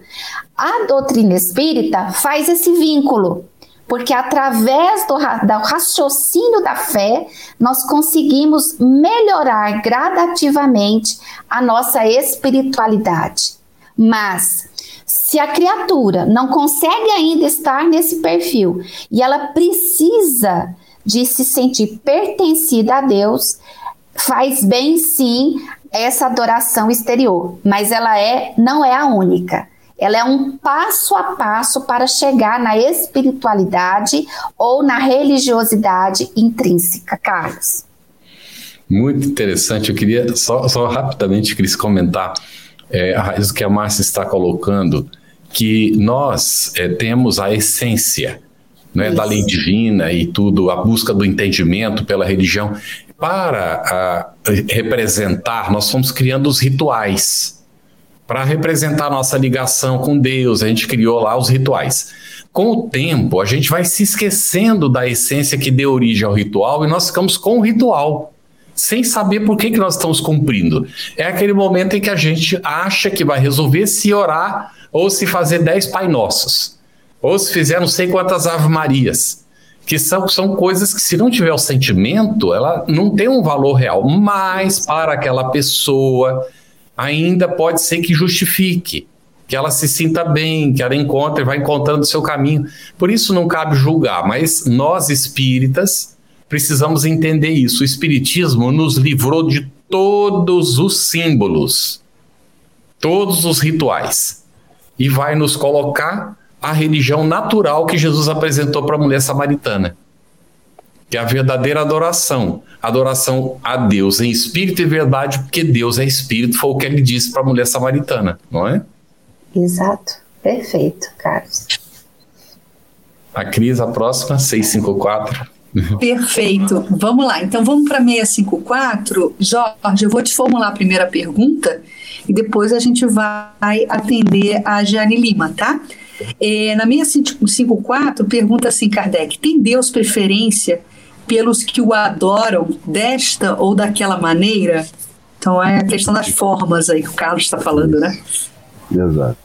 Speaker 4: A doutrina espírita faz esse vínculo porque através do, do raciocínio da fé, nós conseguimos melhorar gradativamente a nossa espiritualidade. Mas, se a criatura não consegue ainda estar nesse perfil e ela precisa de se sentir pertencida a Deus, faz bem sim essa adoração exterior, mas ela é não é a única. Ela é um passo a passo para chegar na espiritualidade ou na religiosidade intrínseca, Carlos.
Speaker 1: Muito interessante. Eu queria só, só rapidamente, Cris, comentar é, isso que a Márcia está colocando, que nós é, temos a essência né, da lei divina e tudo, a busca do entendimento pela religião. Para a, representar, nós fomos criando os rituais para representar nossa ligação com Deus. A gente criou lá os rituais. Com o tempo, a gente vai se esquecendo da essência que deu origem ao ritual e nós ficamos com o ritual, sem saber por que, que nós estamos cumprindo. É aquele momento em que a gente acha que vai resolver se orar ou se fazer dez Pai Nossos, ou se fizer não sei quantas Ave Marias que são, são coisas que, se não tiver o sentimento, ela não tem um valor real. Mas para aquela pessoa ainda pode ser que justifique, que ela se sinta bem, que ela encontre, vai encontrando o seu caminho. Por isso não cabe julgar, mas nós espíritas precisamos entender isso. O espiritismo nos livrou de todos os símbolos, todos os rituais e vai nos colocar a religião natural que Jesus apresentou para a mulher samaritana que é a verdadeira adoração. Adoração a Deus em espírito e verdade, porque Deus é espírito, foi o que ele disse para a mulher samaritana, não é?
Speaker 4: Exato. Perfeito, Carlos.
Speaker 1: A Cris, a próxima, 654.
Speaker 2: Perfeito. Vamos lá. Então vamos para 654. Jorge, eu vou te formular a primeira pergunta e depois a gente vai atender a Jane Lima, tá? É, na 654 pergunta assim Kardec: tem Deus preferência pelos que o adoram desta ou daquela maneira. Então é a questão das formas aí que o Carlos está falando, né?
Speaker 3: Exato.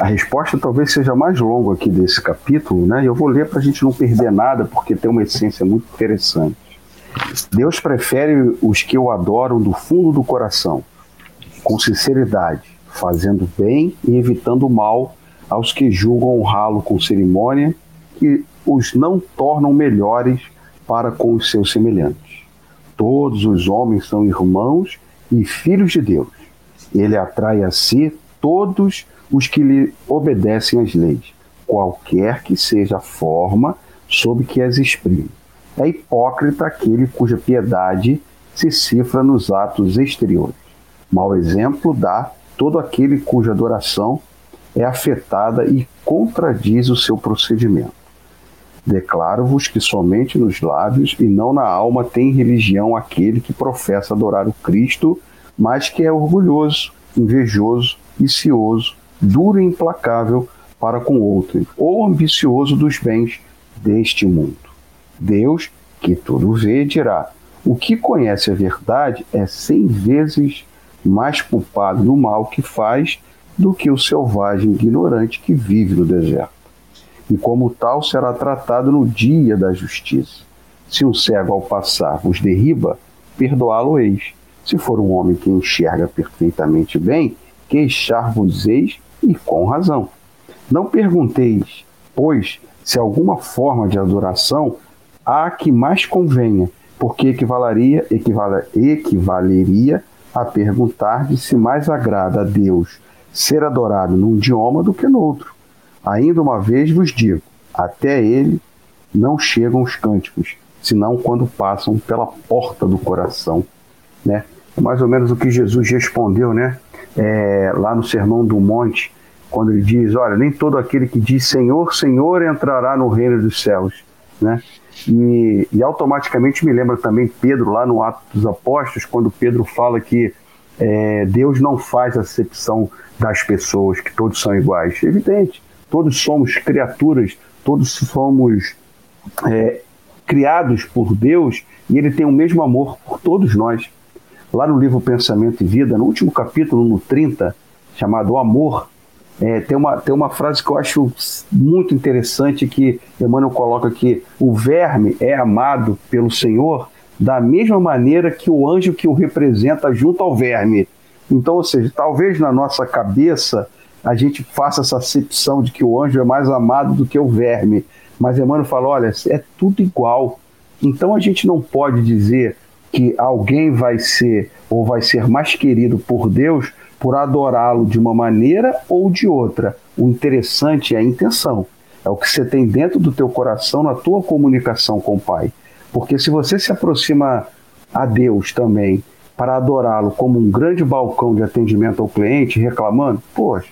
Speaker 3: A resposta talvez seja mais longa aqui desse capítulo, né? E eu vou ler para a gente não perder nada, porque tem uma essência muito interessante. Deus prefere os que o adoram do fundo do coração, com sinceridade, fazendo bem e evitando o mal aos que julgam honrá-lo com cerimônia e os não tornam melhores para com os seus semelhantes. Todos os homens são irmãos e filhos de Deus. Ele atrai a si todos os que lhe obedecem às leis, qualquer que seja a forma sob que as exprime. É hipócrita aquele cuja piedade se cifra nos atos exteriores. Mau exemplo dá todo aquele cuja adoração é afetada e contradiz o seu procedimento. Declaro-vos que somente nos lábios e não na alma tem religião aquele que professa adorar o Cristo mas que é orgulhoso, invejoso e cioso, duro e implacável para com outro, ou ambicioso dos bens deste mundo. Deus, que tudo vê, dirá: o que conhece a verdade é cem vezes mais culpado no mal que faz do que o selvagem ignorante que vive no deserto. E como tal será tratado no dia da justiça. Se um cego ao passar vos derriba, perdoá-lo-eis. Se for um homem que enxerga perfeitamente bem, queixar-vos-eis e com razão. Não pergunteis, pois, se alguma forma de adoração há que mais convenha, porque equivaleria, equivale, equivaleria a perguntar se mais agrada a Deus ser adorado num idioma do que no outro. Ainda uma vez vos digo: até ele não chegam os cânticos, senão quando passam pela porta do coração. Né? É mais ou menos o que Jesus respondeu né? É, lá no Sermão do Monte, quando ele diz: Olha, nem todo aquele que diz Senhor, Senhor entrará no reino dos céus. Né? E, e, automaticamente me lembra também Pedro, lá no Ato dos Apóstolos, quando Pedro fala que é, Deus não faz acepção das pessoas, que todos são iguais. Evidente, todos somos criaturas, todos somos é, criados por Deus e Ele tem o mesmo amor por todos nós. Lá no livro Pensamento e Vida, no último capítulo, no 30, chamado Amor, é, tem, uma, tem uma frase que eu acho muito interessante que Emmanuel coloca que o verme é amado pelo Senhor da mesma maneira que o anjo que o representa junto ao verme. Então, ou seja, talvez na nossa cabeça a gente faça essa acepção de que o anjo é mais amado do que o verme. Mas Emmanuel fala: olha, é tudo igual. Então a gente não pode dizer que alguém vai ser ou vai ser mais querido por Deus por adorá-lo de uma maneira ou de outra. O interessante é a intenção. É o que você tem dentro do teu coração na tua comunicação com o Pai. Porque se você se aproxima a Deus também para adorá-lo como um grande balcão de atendimento ao cliente, reclamando, poxa,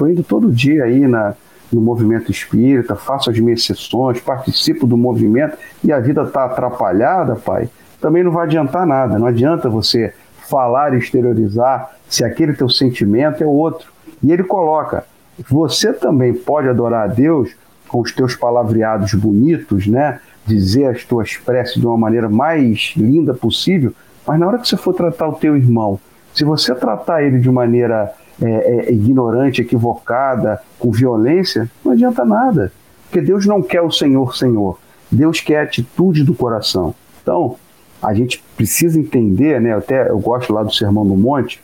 Speaker 3: estou indo todo dia aí na, no movimento espírita, faço as minhas sessões, participo do movimento e a vida está atrapalhada, pai, também não vai adiantar nada. Não adianta você falar e exteriorizar se aquele teu sentimento é outro. E ele coloca: você também pode adorar a Deus com os teus palavreados bonitos, né? Dizer as tuas preces de uma maneira mais linda possível, mas na hora que você for tratar o teu irmão, se você tratar ele de maneira é, é, ignorante, equivocada, com violência, não adianta nada. Porque Deus não quer o Senhor, Senhor. Deus quer a atitude do coração. Então, a gente precisa entender, né? Até eu gosto lá do Sermão do Monte,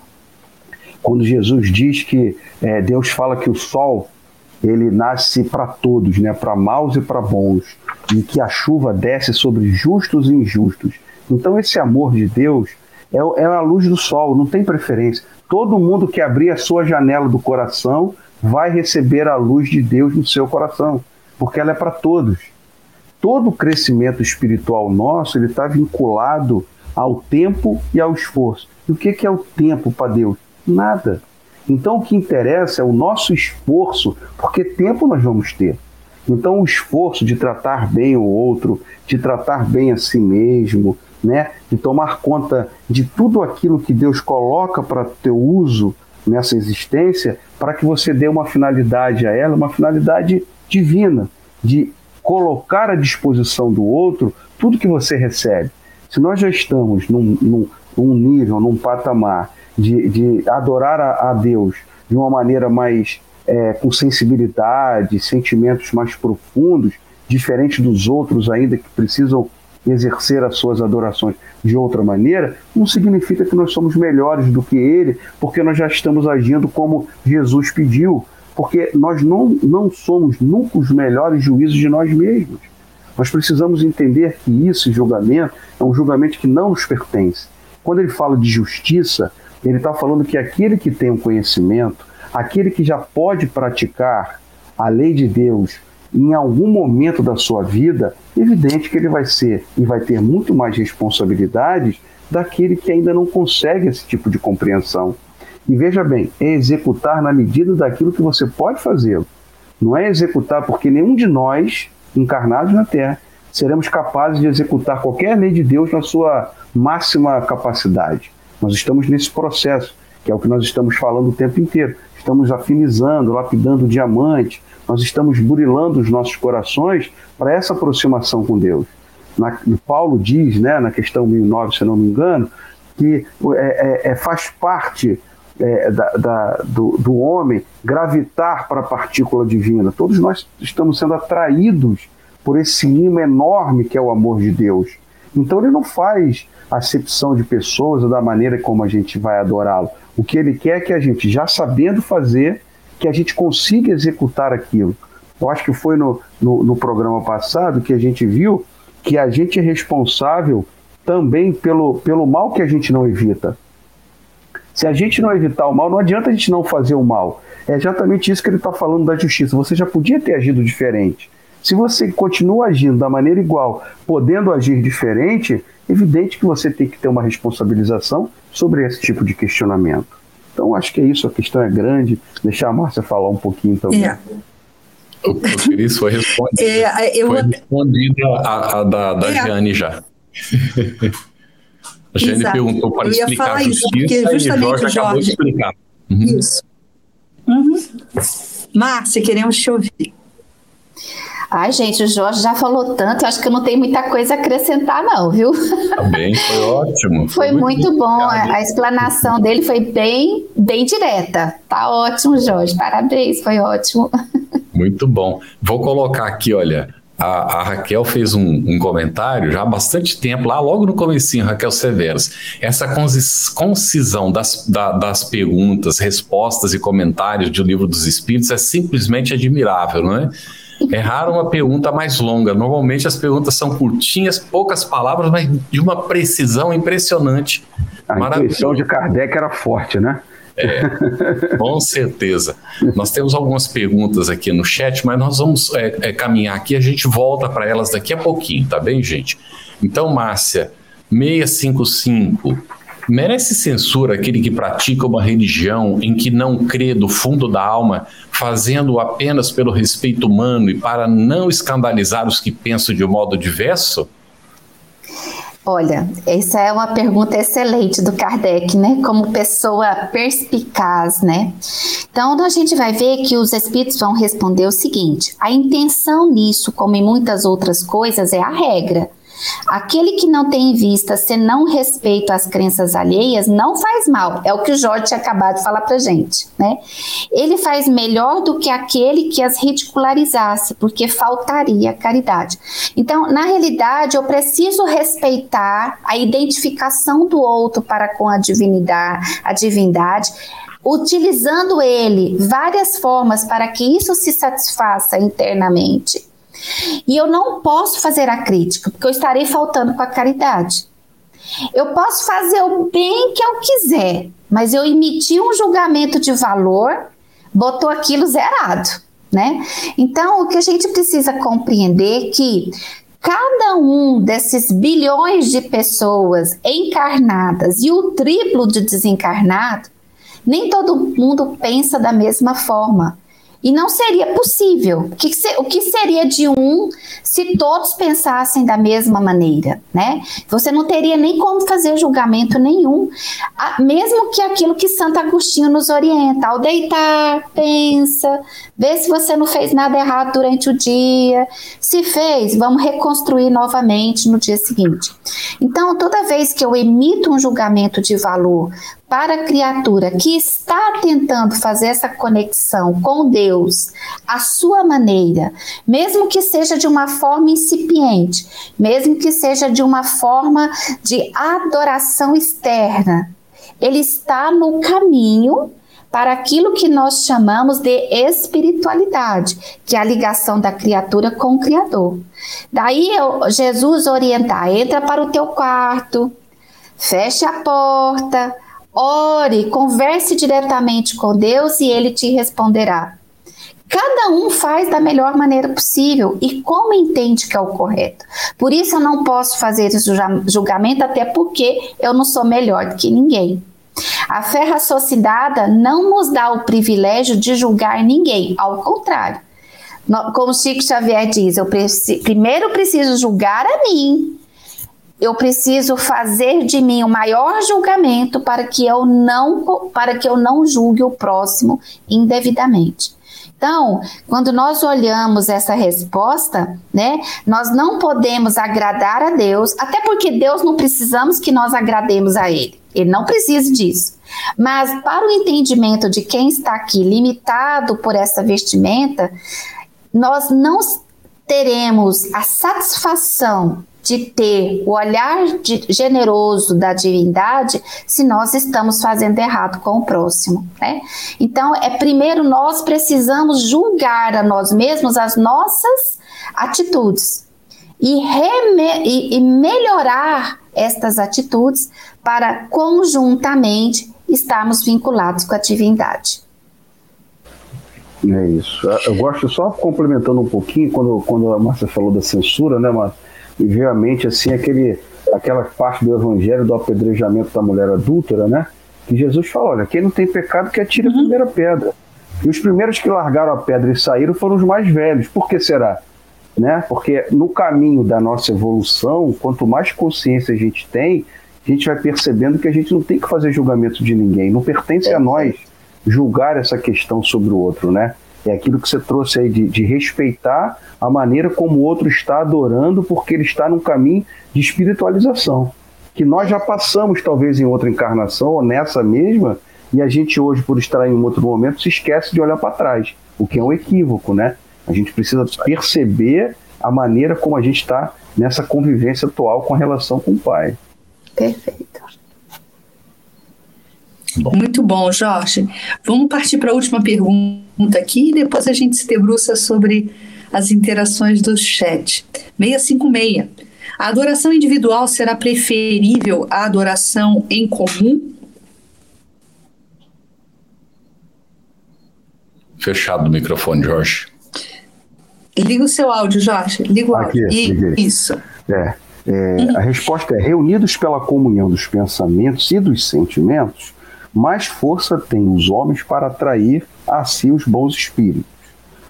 Speaker 3: quando Jesus diz que é, Deus fala que o sol ele nasce para todos, né? Para maus e para bons, e que a chuva desce sobre justos e injustos. Então esse amor de Deus é, é a luz do sol, não tem preferência. Todo mundo que abrir a sua janela do coração vai receber a luz de Deus no seu coração, porque ela é para todos todo o crescimento espiritual nosso ele está vinculado ao tempo e ao esforço. E o que, que é o tempo para Deus? Nada. Então o que interessa é o nosso esforço, porque tempo nós vamos ter. Então o esforço de tratar bem o outro, de tratar bem a si mesmo, né? de tomar conta de tudo aquilo que Deus coloca para teu uso nessa existência, para que você dê uma finalidade a ela, uma finalidade divina, de colocar à disposição do outro tudo que você recebe. Se nós já estamos num, num, num nível, num patamar de, de adorar a, a, Deus de uma maneira mais é, com sensibilidade, sentimentos mais profundos, diferente dos outros ainda que precisam exercer as suas adorações de outra maneira, não significa que nós somos melhores do que ele, porque nós já estamos agindo como Jesus pediu, porque nós não, não somos nunca os melhores juízes de nós mesmos. Nós precisamos entender que esse julgamento é um julgamento que não nos pertence. Quando ele fala de justiça, ele está falando que aquele que tem o um conhecimento, aquele que já pode praticar a lei de Deus em algum momento da sua vida, evidente que ele vai ser e vai ter muito mais responsabilidades daquele que ainda não consegue esse tipo de compreensão. E veja bem, é executar na medida daquilo que você pode fazê-lo. Não é executar porque nenhum de nós, encarnados na Terra, seremos capazes de executar qualquer lei de Deus na sua máxima capacidade. Nós estamos nesse processo, que é o que nós estamos falando o tempo inteiro. Estamos afinizando, lapidando o diamante, nós estamos burilando os nossos corações para essa aproximação com Deus. Na, Paulo diz, né, na questão 1009, se não me engano, que é, é, é faz parte é, da, da, do, do, homem gravitar para a partícula divina. Todos nós estamos sendo atraídos por esse imã enorme que é o amor de Deus. Então ele não faz acepção de pessoas ou da maneira como a gente vai adorá-lo. O que ele quer é que a gente, já sabendo fazer, que a gente consiga executar aquilo. Eu acho que foi no, no, no programa passado que a gente viu que a gente é responsável também pelo, pelo mal que a gente não evita. Se a gente não evitar o mal, não adianta a gente não fazer o mal. É exatamente isso que ele está falando da justiça. Você já podia ter agido diferente. Se você continua agindo da maneira igual, podendo agir diferente, evidente que você tem que ter uma responsabilização sobre esse tipo de questionamento. Então, acho que é isso, a questão é grande. Deixar a Márcia falar um pouquinho também. É.
Speaker 1: O, o foi respondido. É, eu... Foi respondida a, a da, da é. Jane já. a Jane Exato. perguntou para explicar a justiça isso, e o Jorge, Jorge acabou de explicar.
Speaker 2: Uhum. Isso. Uhum. Márcia, queremos te ouvir.
Speaker 4: Ai, gente, o Jorge já falou tanto, acho que eu não tenho muita coisa a acrescentar, não, viu?
Speaker 1: Também foi ótimo.
Speaker 4: Foi, foi muito, muito bom. A, a, explanação dele foi bem, bem direta. Tá ótimo, Jorge. Parabéns, foi ótimo.
Speaker 1: Muito bom. Vou colocar aqui, olha, a, a, Raquel fez um, um, comentário já há bastante tempo, lá logo no comecinho, Raquel Severos. Essa concisão das, da, das perguntas, respostas e comentários do Livro dos Espíritos é simplesmente admirável, não é? É raro uma pergunta mais longa. Normalmente as perguntas são curtinhas, poucas palavras, mas de uma precisão impressionante.
Speaker 3: A intuição de Kardec era forte, né?
Speaker 1: É, com certeza. Nós temos algumas perguntas aqui no chat, mas nós vamos é, é, caminhar aqui. A gente volta para elas daqui a pouquinho, tá bem, gente? Então, Márcia, 655. Merece censura aquele que pratica uma religião em que não crê do fundo da alma, fazendo apenas pelo respeito humano e para não escandalizar os que pensam de um modo diverso?
Speaker 4: Olha, essa é uma pergunta excelente do Kardec, né? Como pessoa perspicaz, né? Então, a gente vai ver que os espíritos vão responder o seguinte: a intenção nisso, como em muitas outras coisas, é a regra. Aquele que não tem em vista senão respeito às crenças alheias não faz mal. É o que o Jorge tinha acabado de falar pra gente, né? Ele faz melhor do que aquele que as ridicularizasse, porque faltaria caridade. Então, na realidade, eu preciso respeitar a identificação do outro para com a divindade, a divindade utilizando ele várias formas para que isso se satisfaça internamente e eu não posso fazer a crítica, porque eu estarei faltando com a caridade. Eu posso fazer o bem que eu quiser, mas eu emiti um julgamento de valor, botou aquilo zerado, né? Então, o que a gente precisa compreender é que cada um desses bilhões de pessoas encarnadas e o triplo de desencarnado, nem todo mundo pensa da mesma forma. E não seria possível. O que, o que seria de um se todos pensassem da mesma maneira, né? Você não teria nem como fazer julgamento nenhum, mesmo que aquilo que Santo Agostinho nos orienta, ao deitar, pensa, vê se você não fez nada errado durante o dia. Se fez, vamos reconstruir novamente no dia seguinte. Então, toda vez que eu emito um julgamento de valor para a criatura que está tentando fazer essa conexão com Deus à sua maneira, mesmo que seja de uma forma incipiente, mesmo que seja de uma forma de adoração externa, ele está no caminho para aquilo que nós chamamos de espiritualidade, que é a ligação da criatura com o Criador. Daí Jesus orientar: entra para o teu quarto, feche a porta, Ore, converse diretamente com Deus e ele te responderá. Cada um faz da melhor maneira possível e como entende que é o correto. Por isso eu não posso fazer julgamento, até porque eu não sou melhor do que ninguém. A fé raciocinada não nos dá o privilégio de julgar ninguém, ao contrário. Como Chico Xavier diz, eu preci primeiro preciso julgar a mim, eu preciso fazer de mim o maior julgamento para que eu não para que eu não julgue o próximo indevidamente. Então, quando nós olhamos essa resposta, né, nós não podemos agradar a Deus, até porque Deus não precisamos que nós agrademos a Ele. Ele não precisa disso. Mas para o entendimento de quem está aqui limitado por essa vestimenta, nós não teremos a satisfação de ter o olhar de, generoso da divindade se nós estamos fazendo errado com o próximo, né? Então, é primeiro nós precisamos julgar a nós mesmos as nossas atitudes e, e, e melhorar estas atitudes para conjuntamente estarmos vinculados com a divindade.
Speaker 3: É isso. Eu gosto só complementando um pouquinho quando, quando a Márcia falou da censura, né, Márcia? E veio à mente assim aquele, aquela parte do evangelho do apedrejamento da mulher adúltera, né? Que Jesus falou: olha, quem não tem pecado que atire a uhum. primeira pedra. E os primeiros que largaram a pedra e saíram foram os mais velhos. Por que será? Né? Porque no caminho da nossa evolução, quanto mais consciência a gente tem, a gente vai percebendo que a gente não tem que fazer julgamento de ninguém. Não pertence a nós julgar essa questão sobre o outro, né? É aquilo que você trouxe aí de, de respeitar a maneira como o outro está adorando, porque ele está num caminho de espiritualização. Que nós já passamos, talvez, em outra encarnação, ou nessa mesma, e a gente hoje, por estar em um outro momento, se esquece de olhar para trás, o que é um equívoco, né? A gente precisa perceber a maneira como a gente está nessa convivência atual com a relação com o pai.
Speaker 4: Perfeito.
Speaker 2: Bom. Muito bom, Jorge. Vamos partir para a última pergunta aqui e depois a gente se debruça sobre as interações do chat. 656. A adoração individual será preferível à adoração em comum?
Speaker 1: Fechado o microfone, Jorge.
Speaker 2: Liga o seu áudio, Jorge. Liga o Aqui, áudio. Isso.
Speaker 3: É, é, uhum. A resposta é: reunidos pela comunhão dos pensamentos e dos sentimentos, mais força têm os homens para atrair a si os bons espíritos.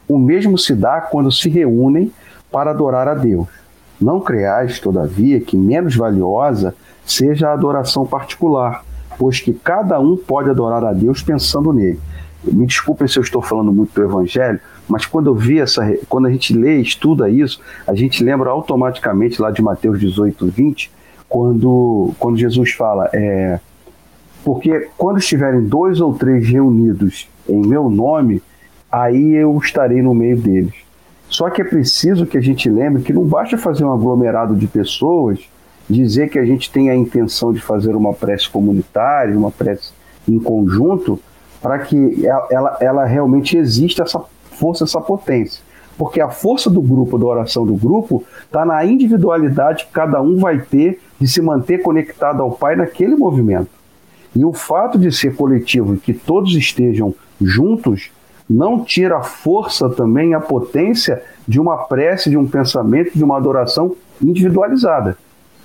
Speaker 3: O mesmo se dá quando se reúnem para adorar a Deus. Não creais, todavia, que menos valiosa seja a adoração particular, pois que cada um pode adorar a Deus pensando nele. Me desculpem se eu estou falando muito do Evangelho, mas quando eu vi essa, quando a gente lê e estuda isso, a gente lembra automaticamente lá de Mateus 18, 20, quando, quando Jesus fala, é, porque quando estiverem dois ou três reunidos em meu nome, aí eu estarei no meio deles. Só que é preciso que a gente lembre que não basta fazer um aglomerado de pessoas, dizer que a gente tem a intenção de fazer uma prece comunitária, uma prece em conjunto, para que ela, ela realmente exista essa força, essa potência. Porque a força do grupo, da oração do grupo, está na individualidade que cada um vai ter de se manter conectado ao Pai naquele movimento. E o fato de ser coletivo e que todos estejam juntos não tira a força também, a potência de uma prece, de um pensamento, de uma adoração individualizada.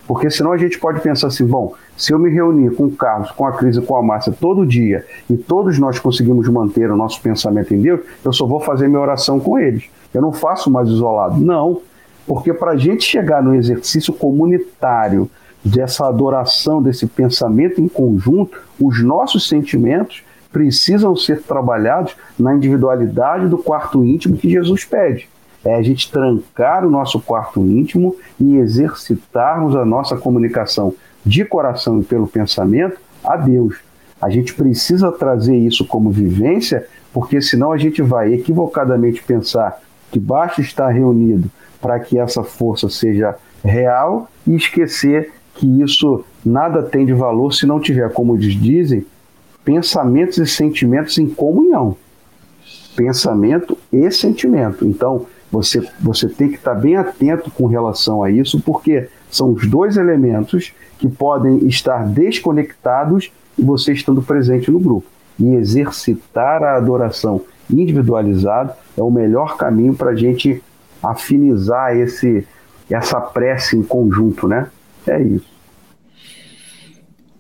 Speaker 3: Porque senão a gente pode pensar assim, bom, se eu me reunir com o Carlos, com a Cris e com a Márcia todo dia e todos nós conseguimos manter o nosso pensamento em Deus, eu só vou fazer minha oração com eles. Eu não faço mais isolado. Não, porque para a gente chegar no exercício comunitário dessa adoração, desse pensamento em conjunto, os nossos sentimentos precisam ser trabalhados na individualidade do quarto íntimo que Jesus pede. É a gente trancar o nosso quarto íntimo e exercitarmos a nossa comunicação de coração e pelo pensamento a Deus. A gente precisa trazer isso como vivência, porque senão a gente vai equivocadamente pensar que basta estar reunido para que essa força seja real e esquecer que isso nada tem de valor se não tiver, como dizem, pensamentos e sentimentos em comunhão. Pensamento e sentimento. Então, você, você tem que estar bem atento com relação a isso, porque são os dois elementos que podem estar desconectados e você estando presente no grupo. E exercitar a adoração individualizada é o melhor caminho para a gente afinizar esse, essa prece em conjunto, né? É isso.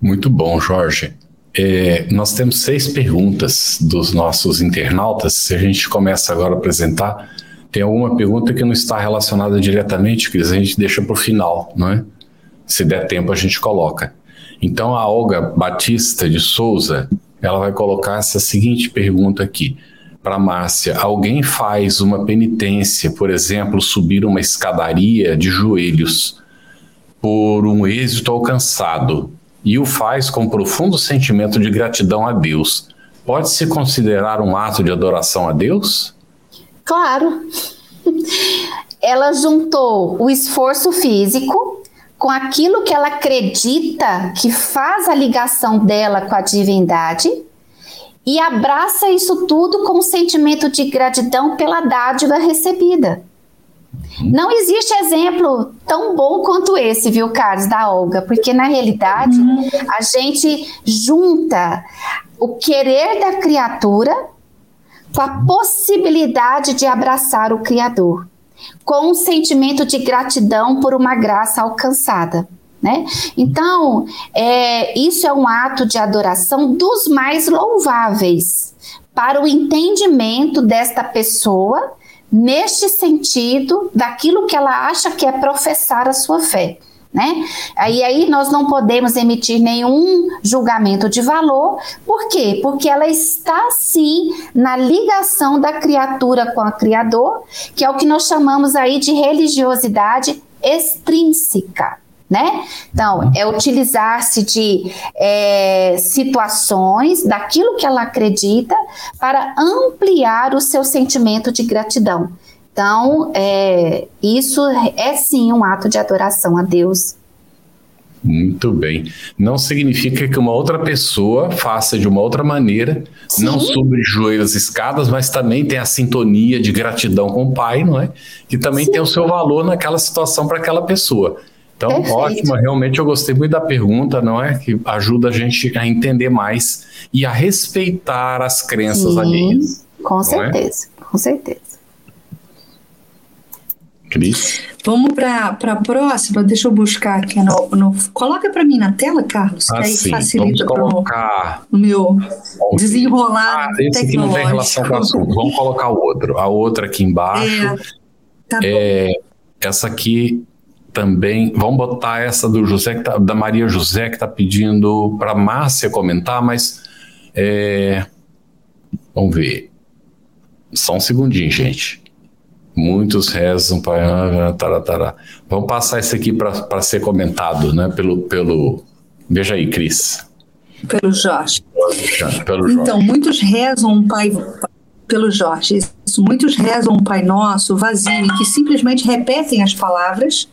Speaker 1: Muito bom, Jorge. É, nós temos seis perguntas dos nossos internautas. Se a gente começa agora a apresentar, tem alguma pergunta que não está relacionada diretamente, que a gente deixa para o final, não é? Se der tempo, a gente coloca. Então, a Olga Batista de Souza, ela vai colocar essa seguinte pergunta aqui para Márcia: alguém faz uma penitência, por exemplo, subir uma escadaria de joelhos por um êxito alcançado e o faz com profundo sentimento de gratidão a Deus. Pode se considerar um ato de adoração a Deus?
Speaker 4: Claro. Ela juntou o esforço físico com aquilo que ela acredita que faz a ligação dela com a divindade e abraça isso tudo com um sentimento de gratidão pela dádiva recebida. Não existe exemplo tão bom quanto esse, viu, Carlos, da Olga, porque na realidade uhum. a gente junta o querer da criatura com a possibilidade de abraçar o Criador, com um sentimento de gratidão por uma graça alcançada. Né? Então, é, isso é um ato de adoração dos mais louváveis para o entendimento desta pessoa neste sentido daquilo que ela acha que é professar a sua fé. Né? Aí, aí nós não podemos emitir nenhum julgamento de valor, por quê? Porque ela está sim na ligação da criatura com o Criador, que é o que nós chamamos aí de religiosidade extrínseca né? Então, é utilizar-se de é, situações, daquilo que ela acredita, para ampliar o seu sentimento de gratidão. Então, é, isso é sim um ato de adoração a Deus.
Speaker 1: Muito bem. Não significa que uma outra pessoa faça de uma outra maneira, Sim. não sobre joelhos escadas, mas também tem a sintonia de gratidão com o pai, não é? Que também Sim. tem o seu valor naquela situação para aquela pessoa. Então, Perfeito. ótimo, realmente eu gostei muito da pergunta, não é? Que ajuda a gente a entender mais e a respeitar as crenças Sim, alheias.
Speaker 4: Com é? certeza, é? com certeza.
Speaker 1: Cris?
Speaker 2: Vamos para a próxima, deixa eu buscar aqui no. no coloca para mim na tela, Carlos, que ah, aí sim. facilita para o meu desenrolar.
Speaker 1: Ah, esse aqui não tem relação com o assunto. Vamos colocar o outro. A outra aqui embaixo. É, tá é, essa aqui também. Vamos botar essa do José, tá, da Maria José, que está pedindo para Márcia comentar, mas. É, vamos ver. Só um segundinho, gente. Muitos rezam para. Tará, Vamos passar isso aqui para ser comentado, né? Pelo, pelo. Veja aí, Cris.
Speaker 2: Pelo Jorge. Pelo Jorge. Então, muitos rezam um Pai. Pelo Jorge. Isso, muitos rezam um Pai Nosso vazio e que simplesmente repetem as palavras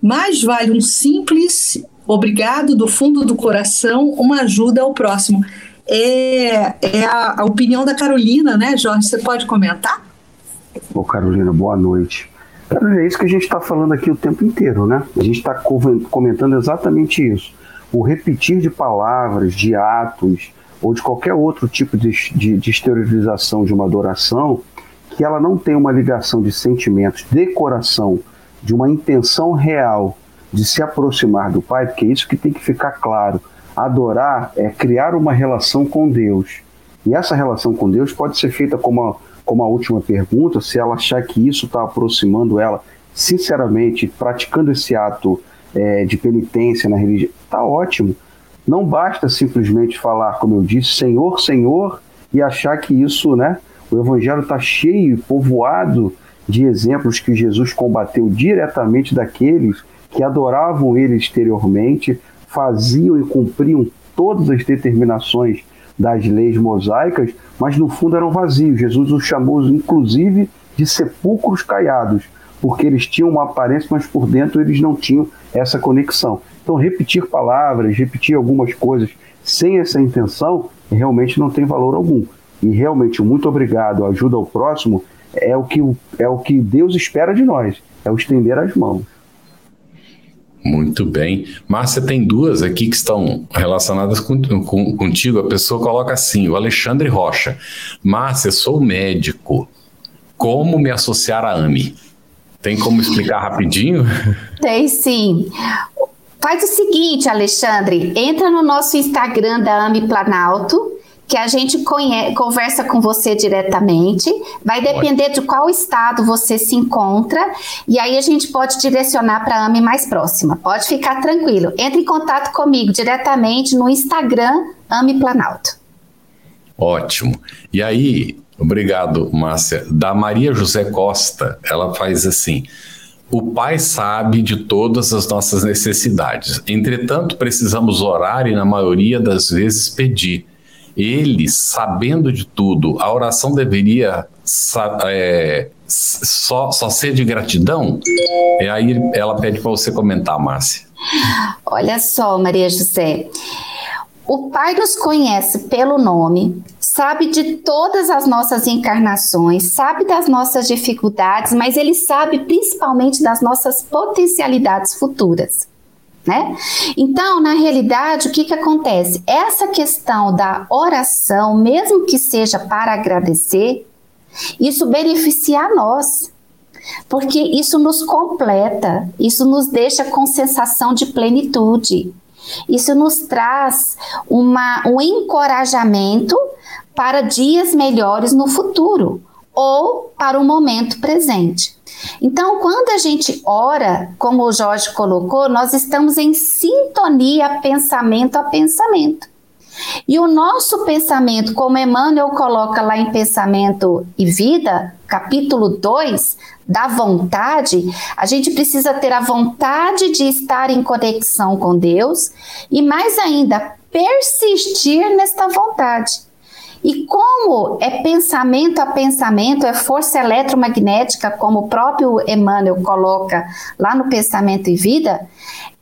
Speaker 2: mais vale um simples obrigado do fundo do coração, uma ajuda ao próximo. É, é a, a opinião da Carolina, né, Jorge? Você pode comentar?
Speaker 3: Ô, Carolina, boa noite. Carolina, é isso que a gente está falando aqui o tempo inteiro, né? A gente está comentando exatamente isso. O repetir de palavras, de atos, ou de qualquer outro tipo de, de, de exteriorização de uma adoração, que ela não tem uma ligação de sentimentos de coração de uma intenção real de se aproximar do Pai, porque é isso que tem que ficar claro. Adorar é criar uma relação com Deus. E essa relação com Deus pode ser feita como a, como a última pergunta, se ela achar que isso está aproximando ela, sinceramente, praticando esse ato é, de penitência na religião, está ótimo. Não basta simplesmente falar, como eu disse, Senhor, Senhor, e achar que isso, né? O Evangelho está cheio, povoado de exemplos que Jesus combateu diretamente daqueles que adoravam ele exteriormente, faziam e cumpriam todas as determinações das leis mosaicas, mas no fundo eram vazios. Jesus os chamou, inclusive, de sepulcros caiados, porque eles tinham uma aparência, mas por dentro eles não tinham essa conexão. Então, repetir palavras, repetir algumas coisas sem essa intenção, realmente não tem valor algum. E realmente, muito obrigado, ajuda ao próximo, é o que, é o que Deus espera de nós, é o estender as mãos.
Speaker 1: Muito bem. Márcia, tem duas aqui que estão relacionadas com, com, contigo. A pessoa coloca assim: o Alexandre Rocha. Márcia, sou médico. Como me associar à AMI? Tem como explicar rapidinho?
Speaker 4: Tem sim. Faz o seguinte, Alexandre: entra no nosso Instagram da AMI Planalto que a gente conhece, conversa com você diretamente, vai depender de qual estado você se encontra, e aí a gente pode direcionar para a AME mais próxima. Pode ficar tranquilo. Entre em contato comigo diretamente no Instagram AME Planalto.
Speaker 1: Ótimo. E aí, obrigado, Márcia. Da Maria José Costa, ela faz assim. O Pai sabe de todas as nossas necessidades. Entretanto, precisamos orar e, na maioria das vezes, pedir. Ele, sabendo de tudo, a oração deveria é, só, só ser de gratidão? E aí ela pede para você comentar, Márcia.
Speaker 4: Olha só, Maria José. O Pai nos conhece pelo nome, sabe de todas as nossas encarnações, sabe das nossas dificuldades, mas ele sabe principalmente das nossas potencialidades futuras. Né? Então, na realidade, o que, que acontece? Essa questão da oração, mesmo que seja para agradecer, isso beneficia a nós, porque isso nos completa, isso nos deixa com sensação de plenitude. Isso nos traz uma, um encorajamento para dias melhores no futuro ou para o momento presente. Então, quando a gente ora, como o Jorge colocou, nós estamos em sintonia pensamento a pensamento. E o nosso pensamento, como Emmanuel coloca lá em Pensamento e Vida, capítulo 2, da vontade, a gente precisa ter a vontade de estar em conexão com Deus e, mais ainda, persistir nesta vontade. E como é pensamento a pensamento, é força eletromagnética, como o próprio Emmanuel coloca lá no Pensamento e Vida,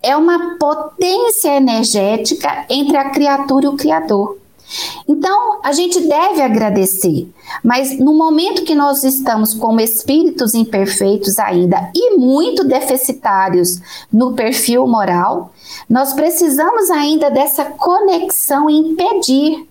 Speaker 4: é uma potência energética entre a criatura e o Criador. Então, a gente deve agradecer, mas no momento que nós estamos como espíritos imperfeitos ainda e muito deficitários no perfil moral, nós precisamos ainda dessa conexão em pedir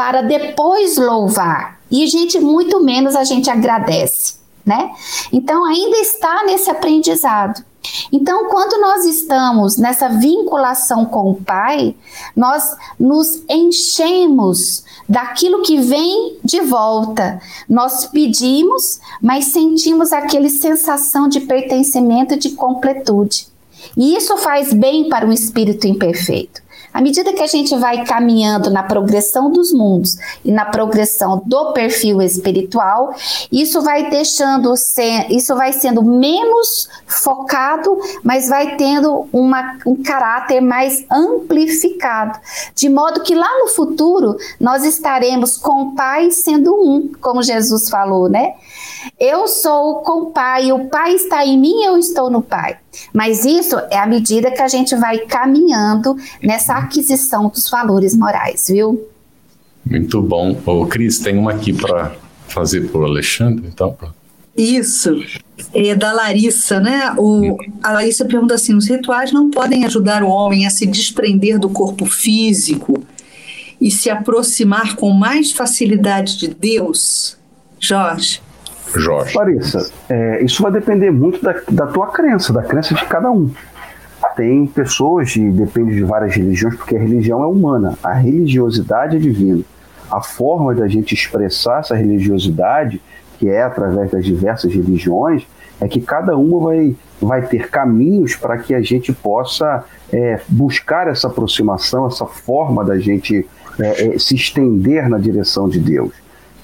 Speaker 4: para depois louvar. E a gente muito menos a gente agradece, né? Então ainda está nesse aprendizado. Então, quando nós estamos nessa vinculação com o Pai, nós nos enchemos daquilo que vem de volta. Nós pedimos, mas sentimos aquela sensação de pertencimento de completude. E isso faz bem para o espírito imperfeito. À medida que a gente vai caminhando na progressão dos mundos e na progressão do perfil espiritual, isso vai deixando isso vai sendo menos focado, mas vai tendo uma, um caráter mais amplificado, de modo que lá no futuro nós estaremos com o Pai sendo um, como Jesus falou, né? Eu sou com o Pai, o Pai está em mim, eu estou no Pai. Mas isso é à medida que a gente vai caminhando nessa aquisição dos valores morais, viu?
Speaker 1: Muito bom. Ô, Cris, tem uma aqui para fazer para o Alexandre, então.
Speaker 2: Isso, é da Larissa, né? O, a Larissa pergunta assim: os rituais não podem ajudar o homem a se desprender do corpo físico e se aproximar com mais facilidade de Deus? Jorge.
Speaker 1: Jorge.
Speaker 3: Larissa, é, isso vai depender muito da, da tua crença, da crença de cada um. Tem pessoas, e depende de várias religiões, porque a religião é humana, a religiosidade é divina. A forma da gente expressar essa religiosidade, que é através das diversas religiões, é que cada uma vai, vai ter caminhos para que a gente possa é, buscar essa aproximação, essa forma da gente é, é, se estender na direção de Deus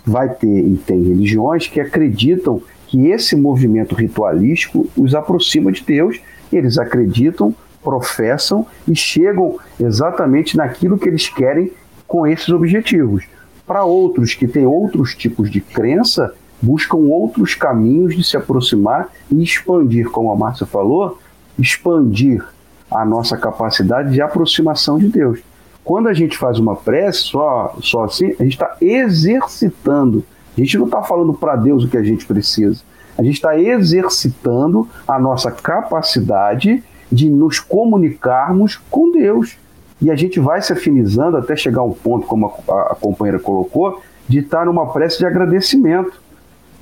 Speaker 3: vai ter e tem religiões que acreditam que esse movimento ritualístico os aproxima de Deus, eles acreditam, professam e chegam exatamente naquilo que eles querem com esses objetivos. Para outros que têm outros tipos de crença, buscam outros caminhos de se aproximar e expandir, como a Márcia falou, expandir a nossa capacidade de aproximação de Deus. Quando a gente faz uma prece só, só assim, a gente está exercitando. A gente não está falando para Deus o que a gente precisa. A gente está exercitando a nossa capacidade de nos comunicarmos com Deus. E a gente vai se afinizando até chegar a um ponto, como a, a companheira colocou, de estar tá numa prece de agradecimento.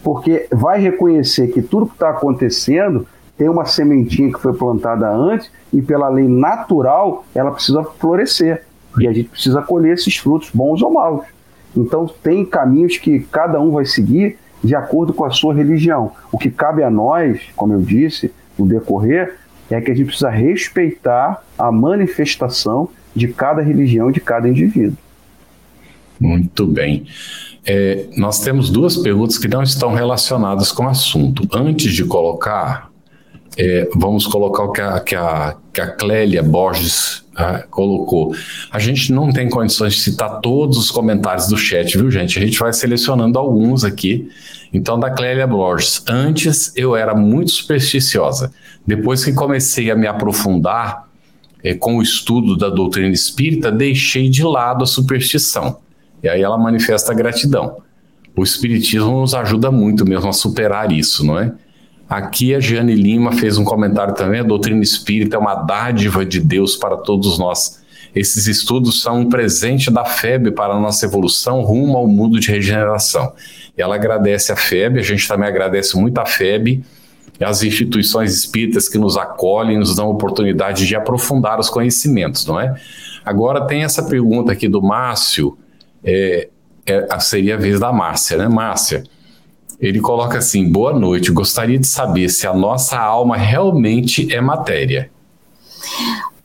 Speaker 3: Porque vai reconhecer que tudo que está acontecendo tem uma sementinha que foi plantada antes e, pela lei natural, ela precisa florescer. E a gente precisa colher esses frutos, bons ou maus. Então, tem caminhos que cada um vai seguir de acordo com a sua religião. O que cabe a nós, como eu disse, no decorrer, é que a gente precisa respeitar a manifestação de cada religião, de cada indivíduo.
Speaker 1: Muito bem. É, nós temos duas perguntas que não estão relacionadas com o assunto. Antes de colocar, é, vamos colocar o que a, que a, que a Clélia Borges ah, colocou. A gente não tem condições de citar todos os comentários do chat, viu, gente? A gente vai selecionando alguns aqui. Então, da Clélia Borges. Antes eu era muito supersticiosa. Depois que comecei a me aprofundar é, com o estudo da doutrina espírita, deixei de lado a superstição. E aí ela manifesta gratidão. O Espiritismo nos ajuda muito mesmo a superar isso, não é? Aqui a Jeane Lima fez um comentário também: a doutrina espírita é uma dádiva de Deus para todos nós. Esses estudos são um presente da FEB para a nossa evolução rumo ao mundo de regeneração. E ela agradece a FEB, a gente também agradece muito a FEB e as instituições espíritas que nos acolhem, nos dão oportunidade de aprofundar os conhecimentos, não é? Agora tem essa pergunta aqui do Márcio é, é, seria a vez da Márcia, né? Márcia, ele coloca assim: boa noite, gostaria de saber se a nossa alma realmente é matéria.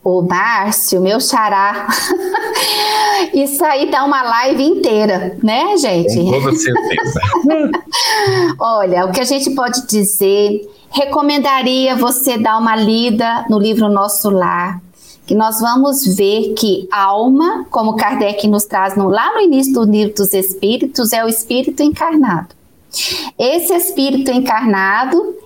Speaker 4: O Márcio, meu xará. Isso aí dá uma live inteira, né, gente?
Speaker 1: Com toda certeza.
Speaker 4: Olha, o que a gente pode dizer, recomendaria você dar uma lida no livro Nosso Lar, que nós vamos ver que alma, como Kardec nos traz no, lá no início do livro dos Espíritos, é o espírito encarnado. Esse espírito encarnado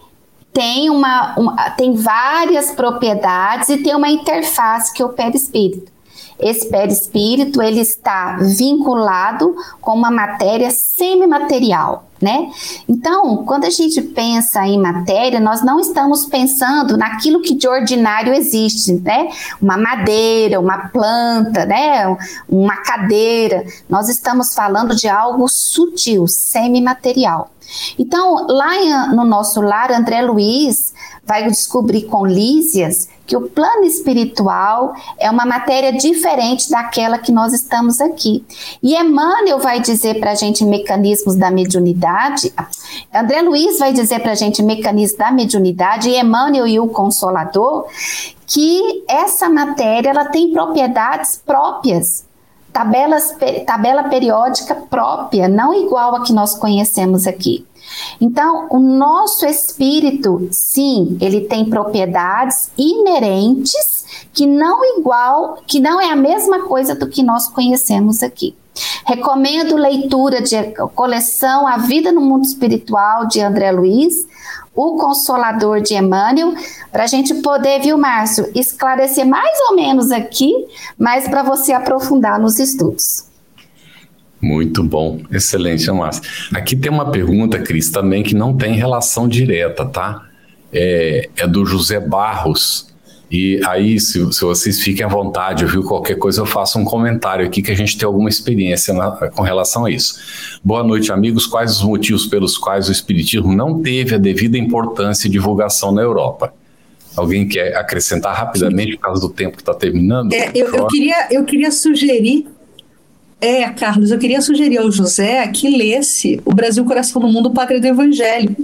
Speaker 4: tem, uma, uma, tem várias propriedades e tem uma interface que é o perispírito. Esse perispírito ele está vinculado com uma matéria semimaterial, né? Então, quando a gente pensa em matéria, nós não estamos pensando naquilo que de ordinário existe, né? Uma madeira, uma planta, né? Uma cadeira. Nós estamos falando de algo sutil, semimaterial. Então, lá no nosso lar, André Luiz vai descobrir com Lísias que o plano espiritual é uma matéria diferente daquela que nós estamos aqui. E Emmanuel vai dizer para a gente mecanismos da mediunidade, André Luiz vai dizer para a gente mecanismos da mediunidade, e Emmanuel e o Consolador, que essa matéria ela tem propriedades próprias tabelas, tabela periódica própria, não igual a que nós conhecemos aqui. Então, o nosso espírito, sim, ele tem propriedades inerentes que não igual, que não é a mesma coisa do que nós conhecemos aqui. Recomendo leitura de coleção A Vida no Mundo Espiritual de André Luiz, O Consolador de Emmanuel, para a gente poder, viu, Márcio, esclarecer mais ou menos aqui, mas para você aprofundar nos estudos.
Speaker 1: Muito bom, excelente, Márcio. Aqui tem uma pergunta, Cris, também que não tem relação direta, tá? É, é do José Barros. E aí, se, se, vocês fiquem à vontade, viu? Qualquer coisa eu faço um comentário aqui que a gente tem alguma experiência na, com relação a isso. Boa noite, amigos. Quais os motivos pelos quais o Espiritismo não teve a devida importância e divulgação na Europa? Alguém quer acrescentar rapidamente por causa do tempo que está terminando?
Speaker 2: É, eu, eu, queria, eu queria sugerir é, Carlos, eu queria sugerir ao José que lesse O Brasil Coração do Mundo, Pátria do Evangelho,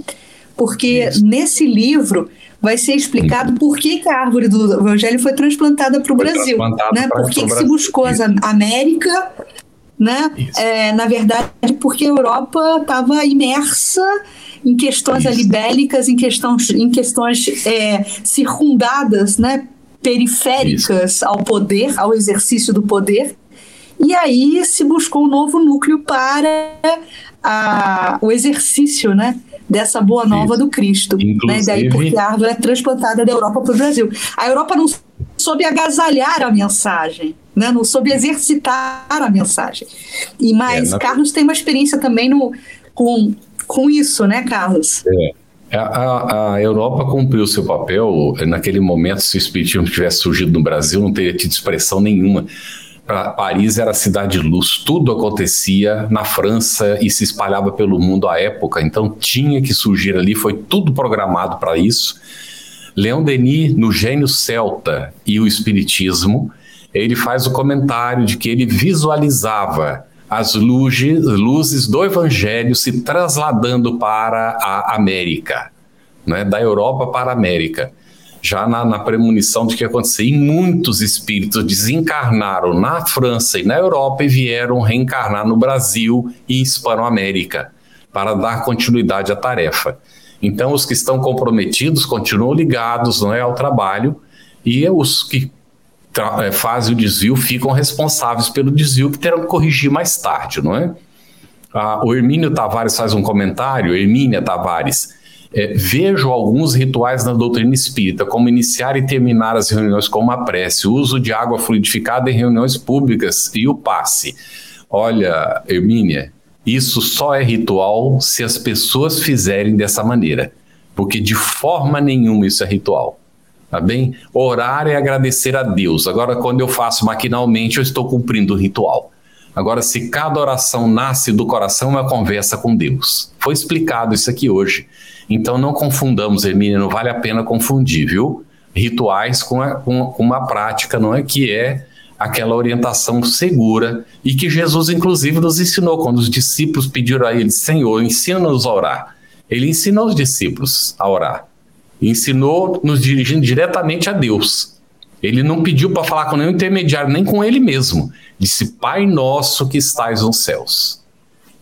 Speaker 2: porque Isso. nesse livro vai ser explicado por que, a árvore do Evangelho foi transplantada para o Brasil, né? Por que, que se buscou a América, né? É, na verdade, porque a Europa estava imersa em questões ali bélicas, em questões, em questões é, circundadas, né? periféricas Isso. ao poder, ao exercício do poder, e aí se buscou um novo núcleo para a, o exercício, né? Dessa boa nova Isso. do Cristo. Né? Daí porque a árvore é transplantada da Europa para o Brasil. A Europa não soube agasalhar a mensagem, né? não soube exercitar a mensagem. E mais, é, na... Carlos tem uma experiência também no, com, com isso, né, Carlos?
Speaker 1: É. A, a, Europa cumpriu seu papel. Naquele momento, se o Espiritismo tivesse surgido no Brasil, não teria tido expressão nenhuma. Paris era a cidade de luz, tudo acontecia na França e se espalhava pelo mundo à época, então tinha que surgir ali, foi tudo programado para isso. Leon Denis, no Gênio Celta e o Espiritismo, ele faz o comentário de que ele visualizava as luzes, luzes do Evangelho se trasladando para a América, né? da Europa para a América. Já na, na premonição de que ia acontecer, e muitos espíritos desencarnaram na França e na Europa e vieram reencarnar no Brasil e Hispanoamérica para dar continuidade à tarefa. Então, os que estão comprometidos continuam ligados não é, ao trabalho e os que é, fazem o desvio ficam responsáveis pelo desvio que terão que corrigir mais tarde, não é? Ah, o Hermínio Tavares faz um comentário, Hermínia Tavares. É, vejo alguns rituais na doutrina espírita, como iniciar e terminar as reuniões com uma prece, uso de água fluidificada em reuniões públicas e o passe. Olha, Hermínia, isso só é ritual se as pessoas fizerem dessa maneira, porque de forma nenhuma isso é ritual. Tá bem? Orar é agradecer a Deus. Agora, quando eu faço maquinalmente, eu estou cumprindo o ritual. Agora, se cada oração nasce do coração, é uma conversa com Deus. Foi explicado isso aqui hoje. Então, não confundamos, Hermínia, não vale a pena confundir, viu? Rituais com, a, com uma prática, não é? Que é aquela orientação segura e que Jesus, inclusive, nos ensinou quando os discípulos pediram a ele: Senhor, ensina-nos a orar. Ele ensinou os discípulos a orar ensinou nos dirigindo diretamente a Deus. Ele não pediu para falar com nenhum intermediário, nem com ele mesmo. Disse: Pai nosso que estais nos céus.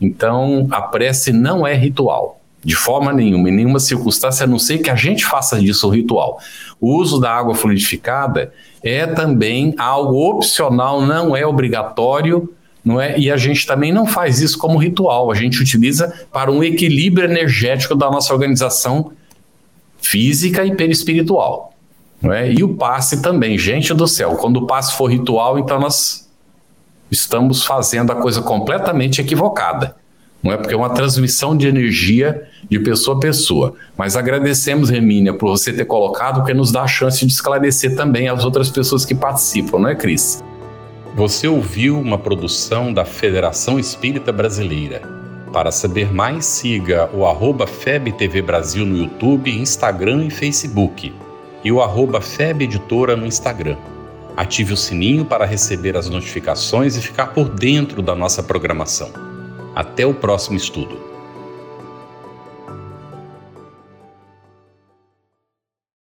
Speaker 1: Então, a prece não é ritual, de forma nenhuma, em nenhuma circunstância, a não ser que a gente faça disso um ritual. O uso da água fluidificada é também algo opcional, não é obrigatório, não é? E a gente também não faz isso como ritual, a gente utiliza para um equilíbrio energético da nossa organização física e perispiritual. Não é? E o passe também, gente do céu, quando o passe for ritual, então nós estamos fazendo a coisa completamente equivocada. Não é porque é uma transmissão de energia de pessoa a pessoa. Mas agradecemos, Remínia, por você ter colocado, porque nos dá a chance de esclarecer também as outras pessoas que participam, não é, Cris?
Speaker 5: Você ouviu uma produção da Federação Espírita Brasileira. Para saber mais, siga o arroba FebTV Brasil no YouTube, Instagram e Facebook e o arroba Feb Editora no Instagram. Ative o sininho para receber as notificações e ficar por dentro da nossa programação. Até o próximo estudo.